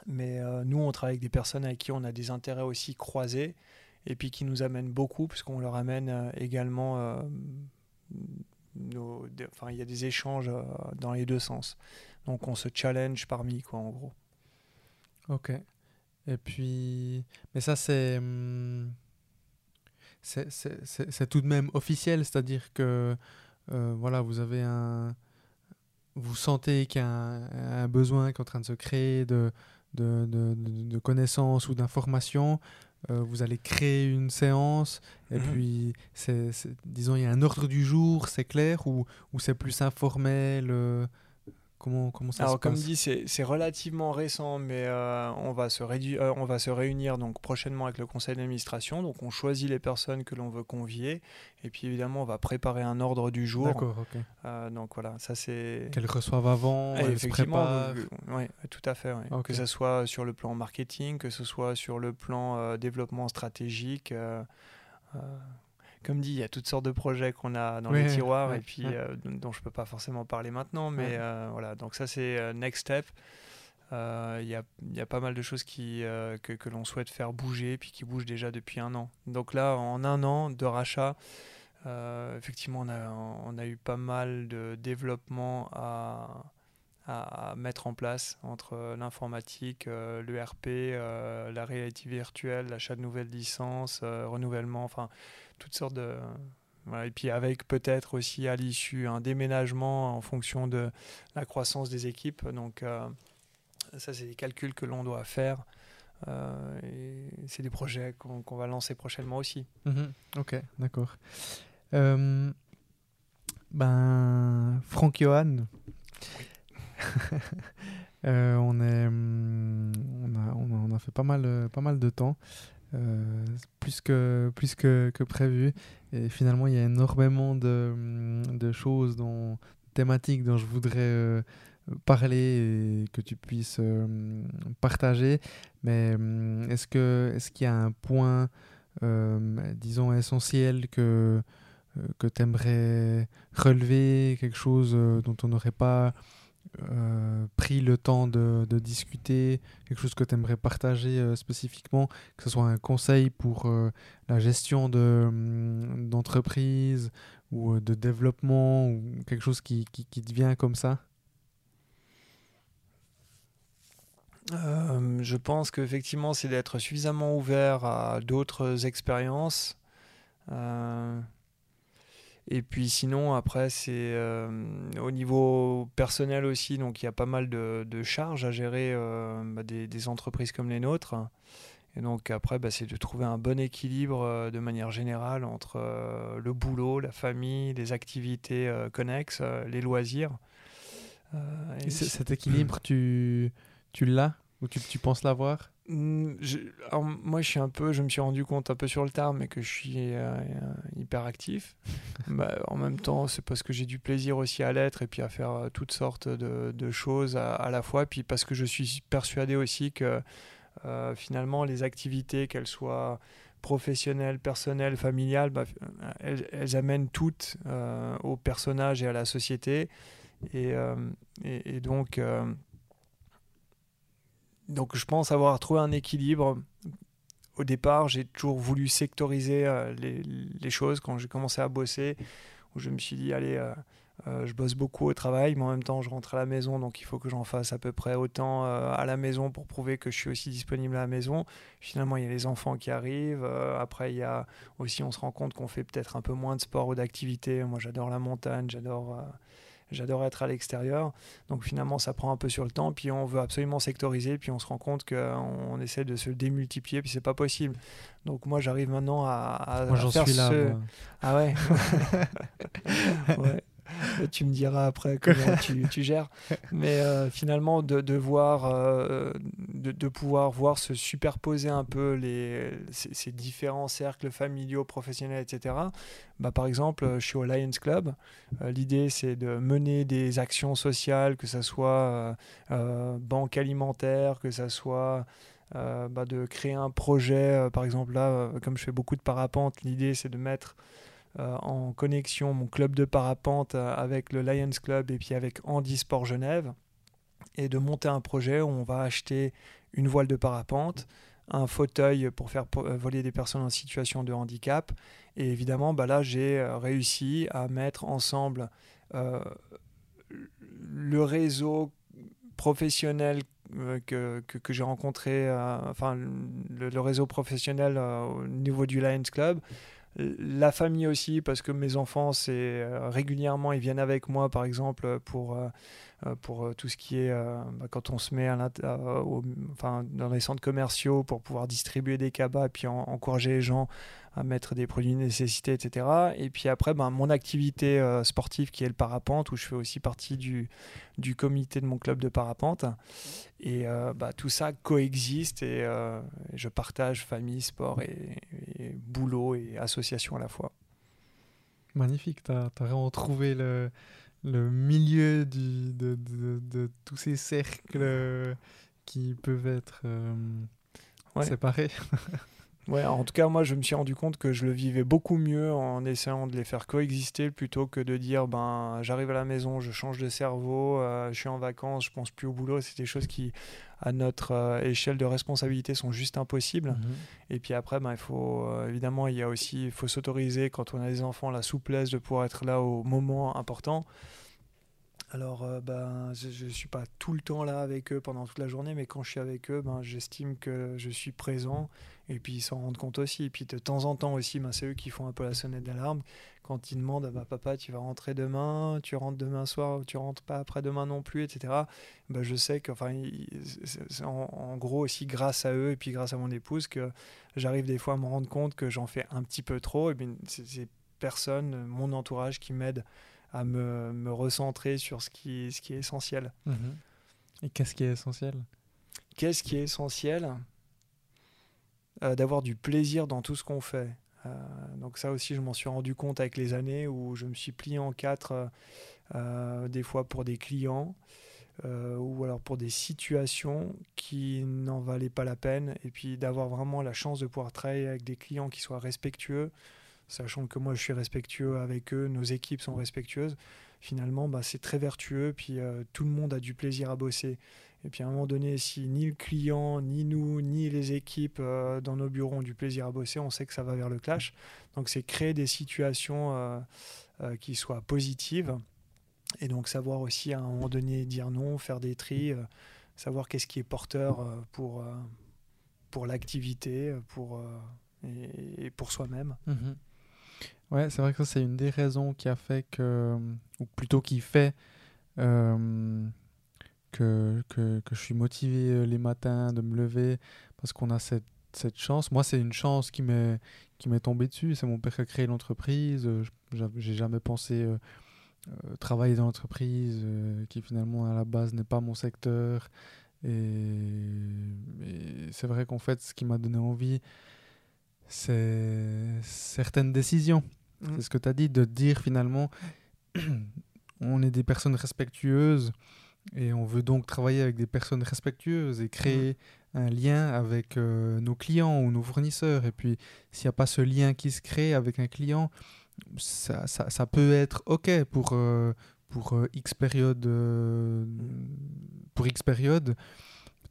Mais euh, nous, on travaille avec des personnes avec qui on a des intérêts aussi croisés et puis qui nous amènent beaucoup, puisqu'on leur amène également. enfin, il y a des échanges dans les deux sens. Donc on se challenge parmi, quoi, en gros. Ok. Et puis, mais ça, c'est. Hum, c'est tout de même officiel, c'est-à-dire que euh, voilà, vous avez un, vous sentez qu'il y a un, besoin qui est en train de se créer de, de, de, connaissances ou d'informations. Euh, vous allez créer une séance et mhm. puis c'est disons il y a un ordre du jour c'est clair ou, ou c'est plus informel euh, Comment, ça Alors, se comme dit, c'est relativement récent, mais euh, on, va se euh, on va se réunir donc prochainement avec le conseil d'administration. Donc, on choisit les personnes que l'on veut convier. Et puis, évidemment, on va préparer un ordre du jour. D'accord, ok. Euh, donc, voilà, ça c'est. Qu'elles reçoivent avant, elles effectivement, Oui, tout à fait. Que ce soit sur le plan marketing, que ce soit sur le plan développement stratégique comme dit, il y a toutes sortes de projets qu'on a dans les tiroirs et puis euh, dont je peux pas forcément parler maintenant, mais euh, voilà. Donc ça c'est euh, next step. Il y a, y, a, pas mal de choses qui, que, que l'on souhaite faire bouger, puis qui bougent déjà depuis un an. Donc là, en un an de rachat, effectivement, on a, on a eu pas mal de développement à, à mettre en place entre l'informatique, l'ERP, la réalité virtuelle, l'achat de nouvelles licences, renouvellement, enfin toutes sortes de et puis avec peut-être aussi à l'issue un déménagement en fonction de la croissance des équipes. Donc ça, c'est des calculs que l'on doit faire. et c'est des projets qu'on va lancer prochainement aussi. Mhm. Ok, d'accord. ben, Franck Johan, euh, on, est, hum, on, a, on, a, fait pas mal, euh, pas mal de temps, euh, plus, que, plus que, que, prévu. Et finalement, il y a énormément de, de choses, dont, thématiques dont je voudrais parler et que tu puisses partager. Mais est-ce qu'il est y a un point, disons, essentiel que, que tu aimerais relever, quelque chose dont on n'aurait pas euh, pris le temps de, discuter, quelque chose que tu aimerais partager euh, spécifiquement, que ce soit un conseil pour euh, la gestion hum, d'entreprise ou de développement ou quelque chose qui, qui, qui te vient comme ça? Je pense qu'effectivement, c'est d'être suffisamment ouvert à d'autres expériences. Et puis sinon, après, c'est euh, au niveau personnel aussi, donc il y a pas mal de, charges à gérer euh, bah, des, entreprises comme les nôtres. Et donc après, bah, c'est de trouver un bon équilibre euh, de manière générale entre le boulot, la famille, les activités connexes, les loisirs. et cet équilibre, tu, tu l'as ou tu, tu penses l'avoir? Moi, je suis un peu, je me suis rendu compte un peu sur le tard, mais que je suis euh, hyper actif. bah, en même temps, c'est parce que j'ai du plaisir aussi à l'être et puis à faire euh, toutes sortes de, choses à, la fois. Puis parce que je suis persuadé aussi que euh, finalement, les activités, qu'elles soient professionnelles, personnelles, familiales, bah, elles, amènent toutes au personnage et à la société. Et, et, et donc donc je pense avoir trouvé un équilibre. Au départ, j'ai toujours voulu sectoriser euh, les, choses quand j'ai commencé à bosser, où je me suis dit, allez, euh, euh, je bosse beaucoup au travail, mais en même temps, je rentre à la maison, donc il faut que j'en fasse à peu près autant à la maison pour prouver que je suis aussi disponible à la maison. Finalement, il y a les enfants qui arrivent. après, il y a aussi, on se rend compte qu'on fait peut-être un peu moins de sport ou d'activité. Moi, j'adore la montagne, j'adore J'adore être à l'extérieur. Donc finalement, ça prend un peu sur le temps. Puis on veut absolument sectoriser. Puis on se rend compte qu'on essaie de se démultiplier. Puis c'est pas possible. Donc moi, j'arrive maintenant à, à, moi, j'en suis là, Ah ouais. ouais. tu me diras après comment tu, tu gères. Mais euh, finalement, de, de voir, euh, de, de, pouvoir voir se superposer un peu les, ces, différents cercles familiaux, professionnels, etc. Bah, par exemple, je suis au Lions Club. Euh, l'idée, c'est de mener des actions sociales, que ce soit banque alimentaire, que ce soit bah, de créer un projet. par exemple, là, comme je fais beaucoup de parapente, l'idée, c'est de mettre euh, en connexion mon club de parapente euh, avec le Lions Club et puis avec Andy Sport Genève et de monter un projet où on va acheter une voile de parapente, un fauteuil pour faire euh, voler des personnes en situation de handicap. Et évidemment, bah là, j'ai réussi à mettre ensemble le réseau professionnel que, que, j'ai rencontré, enfin le, réseau professionnel au niveau du Lions Club, la famille aussi, parce que mes enfants, c'est euh, régulièrement, ils viennent avec moi, par exemple, pour, euh, euh, pour tout ce qui est bah, quand on se met à enfin, dans les centres commerciaux pour pouvoir distribuer des cabas et puis encourager les gens à mettre des produits de nécessité, etc. Et puis après, ben, mon activité euh, sportive qui est le parapente, où je fais aussi partie du, du comité de mon club de parapente. Et euh, bah, tout ça coexiste et euh, je partage famille, sport et, boulot et association à la fois. Magnifique, tu as, as, vraiment trouvé le, le milieu du, de, de, de, tous ces cercles qui peuvent être séparés. Ouais, en tout cas, moi, je me suis rendu compte que je le vivais beaucoup mieux en essayant de les faire coexister plutôt que de dire, ben, j'arrive à la maison, je change de cerveau, euh, je suis en vacances, je pense plus au boulot. C'est des choses qui, à notre euh, échelle de responsabilité, sont juste impossibles. Mhm. Et puis après, ben, il faut, euh, évidemment, il y a aussi, il faut s'autoriser quand on a des enfants la souplesse de pouvoir être là au moment important. Alors, euh, ben, je ne suis pas tout le temps là avec eux pendant toute la journée, mais quand je suis avec eux, ben, j'estime que je suis présent. Et puis, ils s'en rendent compte aussi. Et puis, de temps en temps aussi, ben, c'est eux qui font un peu la sonnette d'alarme. Quand ils demandent, bah, papa, tu vas rentrer demain, tu rentres demain soir, tu rentres pas après-demain non plus, etc. Ben, je sais que, enfin, en, en, gros aussi grâce à eux et puis grâce à mon épouse que j'arrive des fois à me rendre compte que j'en fais un petit peu trop. Et bien, c'est personne, mon entourage qui m'aide à me, me, recentrer sur ce qui, ce qui est essentiel. Mhm. Et qu'est-ce qui est essentiel? Qu'est-ce qui est essentiel? Euh, D'avoir du plaisir dans tout ce qu'on fait. Euh, donc ça aussi, je m'en suis rendu compte avec les années où je me suis plié en quatre, euh, des fois pour des clients, ou alors pour des situations qui n'en valaient pas la peine, et puis d'avoir vraiment la chance de pouvoir travailler avec des clients qui soient respectueux, sachant que moi je suis respectueux avec eux, nos équipes sont respectueuses, finalement bah, c'est très vertueux, puis euh, tout le monde a du plaisir à bosser. Et puis à un moment donné, si ni le client, ni nous, ni les équipes euh, dans nos bureaux ont du plaisir à bosser, on sait que ça va vers le clash. Donc c'est créer des situations euh, qui soient positives. Et donc savoir aussi à un moment donné dire non, faire des tris, savoir qu'est-ce qui est porteur pour, pour l'activité pour, et, pour soi-même. Mhm. Ouais, c'est vrai que c'est une des raisons qui a fait que, ou plutôt qui fait euh, que, que, que, je suis motivé euh, les matins de me lever parce qu'on a cette, cette chance. Moi, c'est une chance qui m'est qui m'est tombée dessus. C'est mon père qui a créé l'entreprise. Euh, j'ai jamais pensé travailler dans l'entreprise qui finalement à la base n'est pas mon secteur. Et c'est vrai qu'en fait, ce qui m'a donné envie, c'est certaines décisions. Mm. C'est ce que tu as dit, de dire finalement, on est des personnes respectueuses et on veut donc travailler avec des personnes respectueuses et créer mm. un lien avec euh, nos clients ou nos fournisseurs. Et puis, s'il n'y a pas ce lien qui se crée avec un client, ça, ça, ça peut être OK pour, euh, pour euh, X période. pour X période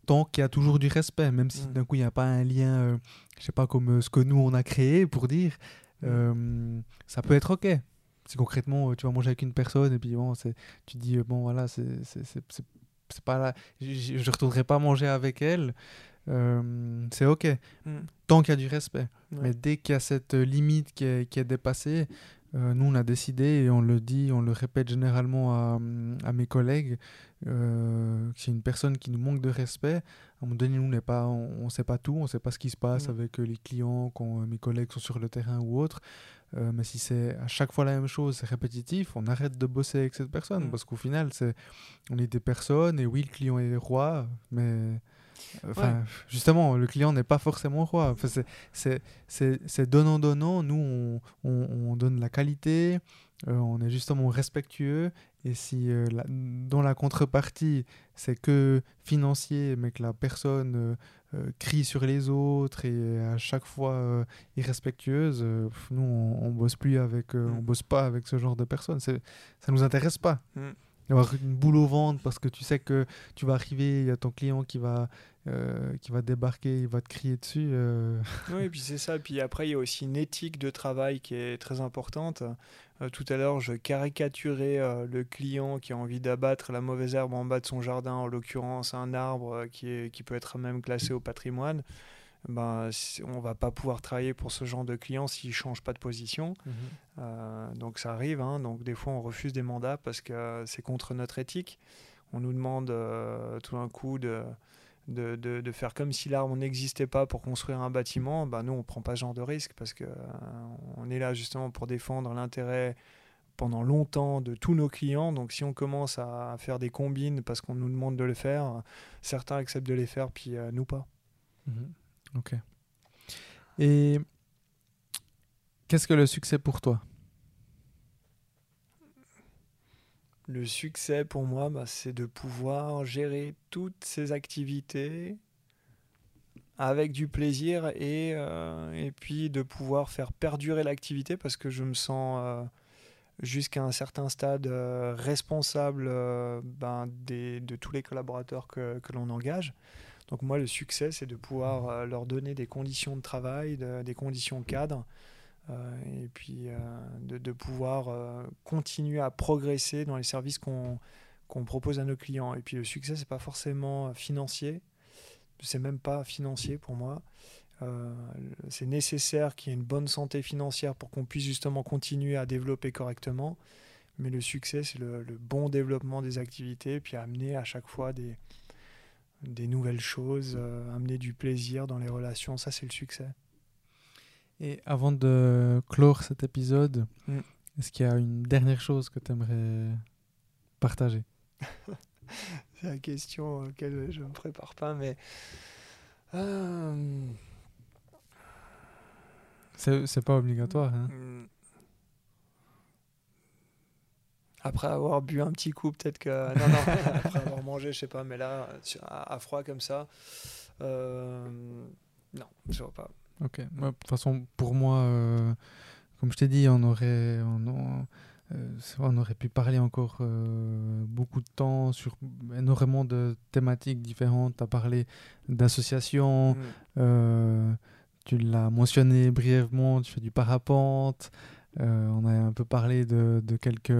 tant qu'il y a toujours du respect, même si mm. d'un coup il n'y a pas un lien, je sais pas, comme ce que nous on a créé pour dire, euh, ça peut être ok. Si concrètement tu vas manger avec une personne et puis bon, tu dis euh, bon voilà, c'est pas là, je ne retournerai pas manger avec elle. Euh, c'est ok, mm. tant qu'il y a du respect. Mais dès qu'il y a cette limite qui est, qui est dépassée, nous on a décidé et on le dit, on le répète généralement à, à mes collègues, euh, c'est une personne qui nous manque de respect. À un moment donné, nous, on pas, on ne sait pas tout, on ne sait pas ce qui se passe mm. avec euh, les clients, quand euh, mes collègues sont sur le terrain ou autre. mais si c'est à chaque fois la même chose, c'est répétitif, on arrête de bosser avec cette personne. Mm. Parce qu'au final, c'est, on est des personnes, et oui, le client est roi, mais Enfin, justement, le client n'est pas forcément roi. Enfin, c'est donnant-donnant. Nous, on, on, on, donne la qualité, on est justement respectueux et si euh, dans la contrepartie, c'est que financier, mais que la personne euh, euh, crie sur les autres et à chaque fois irrespectueuse, nous, on, on, bosse plus avec, mm. on bosse pas avec ce genre de personnes. Ça nous intéresse pas. Mm. Avoir une boule au ventre parce que tu sais que tu vas arriver, il y a ton client qui va, qui va débarquer, il va te crier dessus. Oui, et puis c'est ça. Puis après, il y a aussi une éthique de travail qui est très importante. Euh, tout à l'heure, je caricaturais euh, le client qui a envie d'abattre la mauvaise herbe en bas de son jardin, en l'occurrence un arbre euh, qui, est, qui peut être même classé au patrimoine. Ben, on va pas pouvoir travailler pour ce genre de client s'il change pas de position. Mhm. donc ça arrive. Hein. donc des fois, on refuse des mandats parce que c'est contre notre éthique. On nous demande tout d'un coup de de, faire comme si l'arbre n'existait pas pour construire un bâtiment, bah nous, on ne prend pas ce genre de risque parce qu'on euh, est là justement pour défendre l'intérêt pendant longtemps de tous nos clients. Donc si on commence à faire des combines parce qu'on nous demande de le faire, certains acceptent de les faire, puis euh, nous pas. Mhm. Ok. Et qu'est-ce que le succès pour toi? Le succès pour moi, bah, c'est de pouvoir gérer toutes ces activités avec du plaisir et, euh, et puis de pouvoir faire perdurer l'activité parce que je me sens euh, jusqu'à un certain stade euh, responsable ben, des, de tous les collaborateurs que, que l'on engage. Donc moi, le succès, c'est de pouvoir leur donner des conditions de travail, des conditions cadres et puis euh, de, pouvoir euh, continuer à progresser dans les services qu'on qu'on propose à nos clients. Et puis le succès, c'est pas forcément financier, c'est même pas financier pour moi. Euh, c'est nécessaire qu'il y ait une bonne santé financière pour qu'on puisse justement continuer à développer correctement. Mais le succès, c'est le, bon développement des activités, puis amener à chaque fois des, des nouvelles choses, euh, amener du plaisir dans les relations. Ça, c'est le succès. Et avant de clore cet épisode, Mm. est-ce qu'il y a une dernière chose que tu aimerais partager? C'est la question à laquelle je ne me prépare pas, mais. euh, C'est pas obligatoire. Hein Hmm. Après avoir bu un petit coup, peut-être que. Non, non, après avoir mangé, je sais pas, mais là, à froid comme ça, euh, non, je vois pas. Ok. Ouais, de toute façon, pour moi, euh, comme je t'ai dit, on aurait, on, on- euh, on aurait pu parler encore euh, beaucoup de temps sur énormément de thématiques différentes. Tu as parlé d'associations, euh, tu l'as mentionné brièvement, tu fais du parapente. on a un peu parlé de, de quelques,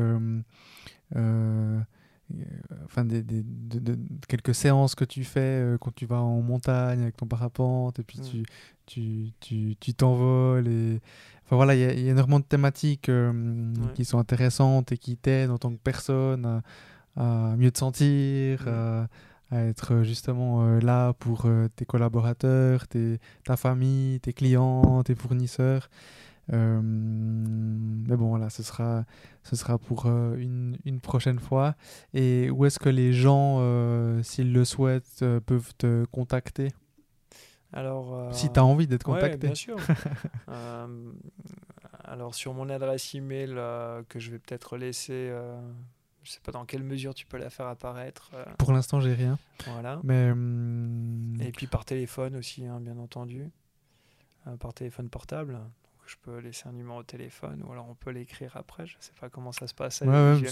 enfin des, des- de, de- de quelques séances que tu fais euh, quand tu vas en montagne avec ton parapente et puis Mm. tu tu tu t'envoles et enfin voilà il y, a- il y a énormément de thématiques euh, Ouais. qui sont intéressantes et qui t'aident en tant que personne à, à mieux te sentir à, à être justement euh, là pour euh, tes collaborateurs tes, ta famille tes clients tes fournisseurs euh, mais bon, voilà, ce sera, ce sera pour euh, une, une prochaine fois. Et où est-ce que les gens, euh, s'ils le souhaitent, peuvent te contacter? Alors. Si tu as envie d'être ouais, contacté. bien sûr. Alors, sur mon adresse email que je vais peut-être laisser, je sais pas dans quelle mesure tu peux la faire apparaître. euh, Pour l'instant, j'ai rien. voilà. Mais hum, Et puis par téléphone aussi, hein, bien entendu. Euh, par téléphone portable. Je peux laisser un numéro de téléphone ou alors on peut l'écrire après. Je sais pas comment ça se passe Ouais, ouais, mais...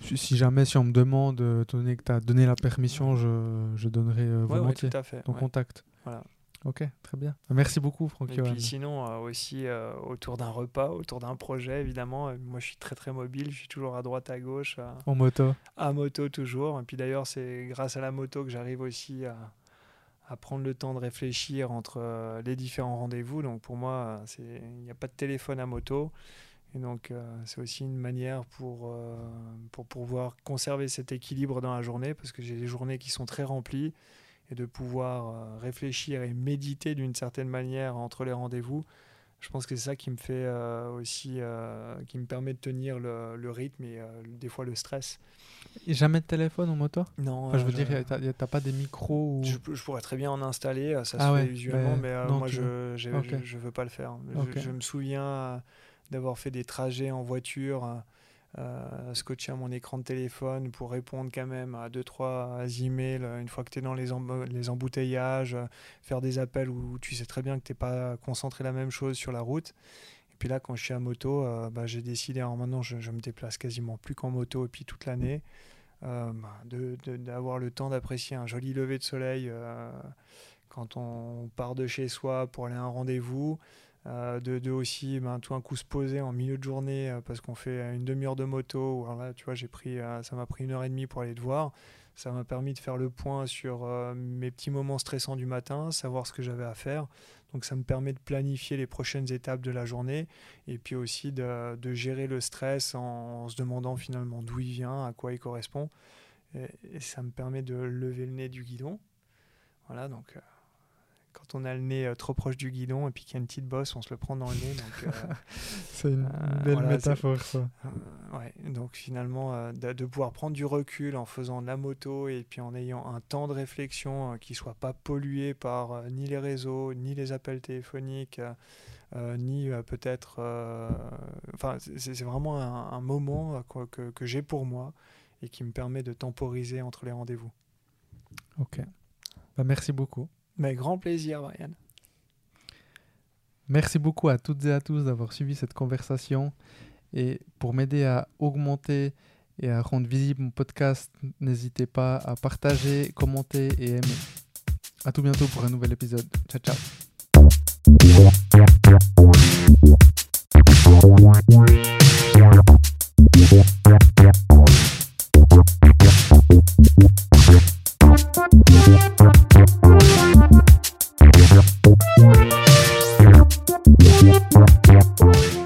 si si jamais, si on me demande, euh, étant donné que tu as donné la permission, je, je donnerai euh, ouais, volontiers fait. ton contact. Voilà. Ok, très bien. Merci beaucoup, Franck Et puis sinon, euh, aussi euh, autour d'un repas, autour d'un projet, évidemment. Euh, moi, je suis très très mobile. Je suis toujours à droite, à gauche, En moto. à moto toujours. Et puis d'ailleurs, c'est grâce à la moto que j'arrive aussi à, à prendre le temps de réfléchir entre euh, les différents rendez-vous. Donc pour moi, il n'y a pas de téléphone à moto. Et donc euh, c'est aussi une manière pour, euh, pour pouvoir conserver cet équilibre dans la journée, parce que j'ai des journées qui sont très remplies, et de pouvoir réfléchir et méditer d'une certaine manière entre les rendez-vous. Je pense que c'est ça qui me fait euh, aussi, euh, qui me permet de tenir le, le rythme et euh, des fois le stress. Et jamais de téléphone en moto Non, Enfin, Je veux dire, t'as pas des micros ou... je, pourrais très bien en installer, ça Ah se ouais, fait usuellement, mais mais non, moi je, je je veux pas le faire. Je- me souviens d'avoir fait des trajets en voiture, euh, scotché à mon écran de téléphone pour répondre quand même à deux trois emails euh, une fois que tu es dans les, emb- les embouteillages, euh, faire des appels où tu sais très bien que tu n'es pas concentré la même chose sur la route. Et puis là, quand je suis à moto, euh, bah, j'ai décidé, alors maintenant je, je me déplace quasiment plus qu'en moto et puis toute l'année, euh, bah, d'avoir le temps d'apprécier un joli lever de soleil quand on part de chez soi pour aller à un rendez-vous. Euh, de, aussi ben, tout un coup se poser en milieu de journée euh, parce qu'on fait une demi-heure de moto. ou là, tu vois, j'ai pris, euh, ça m'a pris une heure et demie pour aller te voir. Ça m'a permis de faire le point sur mes petits moments stressants du matin, savoir ce que j'avais à faire. Donc ça me permet de planifier les prochaines étapes de la journée et puis aussi de, gérer le stress en, se demandant finalement d'où il vient, à quoi il correspond. Et, et ça me permet de lever le nez du guidon. Voilà, donc quand on a le nez euh, trop proche du guidon et puis qu'il y a une petite bosse, on se le prend dans le nez. Euh, C'est une Euh, belle voilà, métaphore, ça. ouais, donc finalement, de, de pouvoir prendre du recul en faisant de la moto et puis en ayant un temps de réflexion qui soit pas pollué par ni les réseaux, ni les appels téléphoniques, euh, ni euh, peut-être. Enfin, c'est c'est vraiment un, un moment quoi, que, que j'ai pour moi et qui me permet de temporiser entre les rendez-vous. Ok. Bah, merci beaucoup. Mais grand plaisir, Marianne. Merci beaucoup à toutes et à tous d'avoir suivi cette conversation. Et pour m'aider à augmenter et à rendre visible mon podcast, n'hésitez pas à partager, commenter et aimer. À tout bientôt pour un nouvel épisode. Ciao, ciao. Thank you.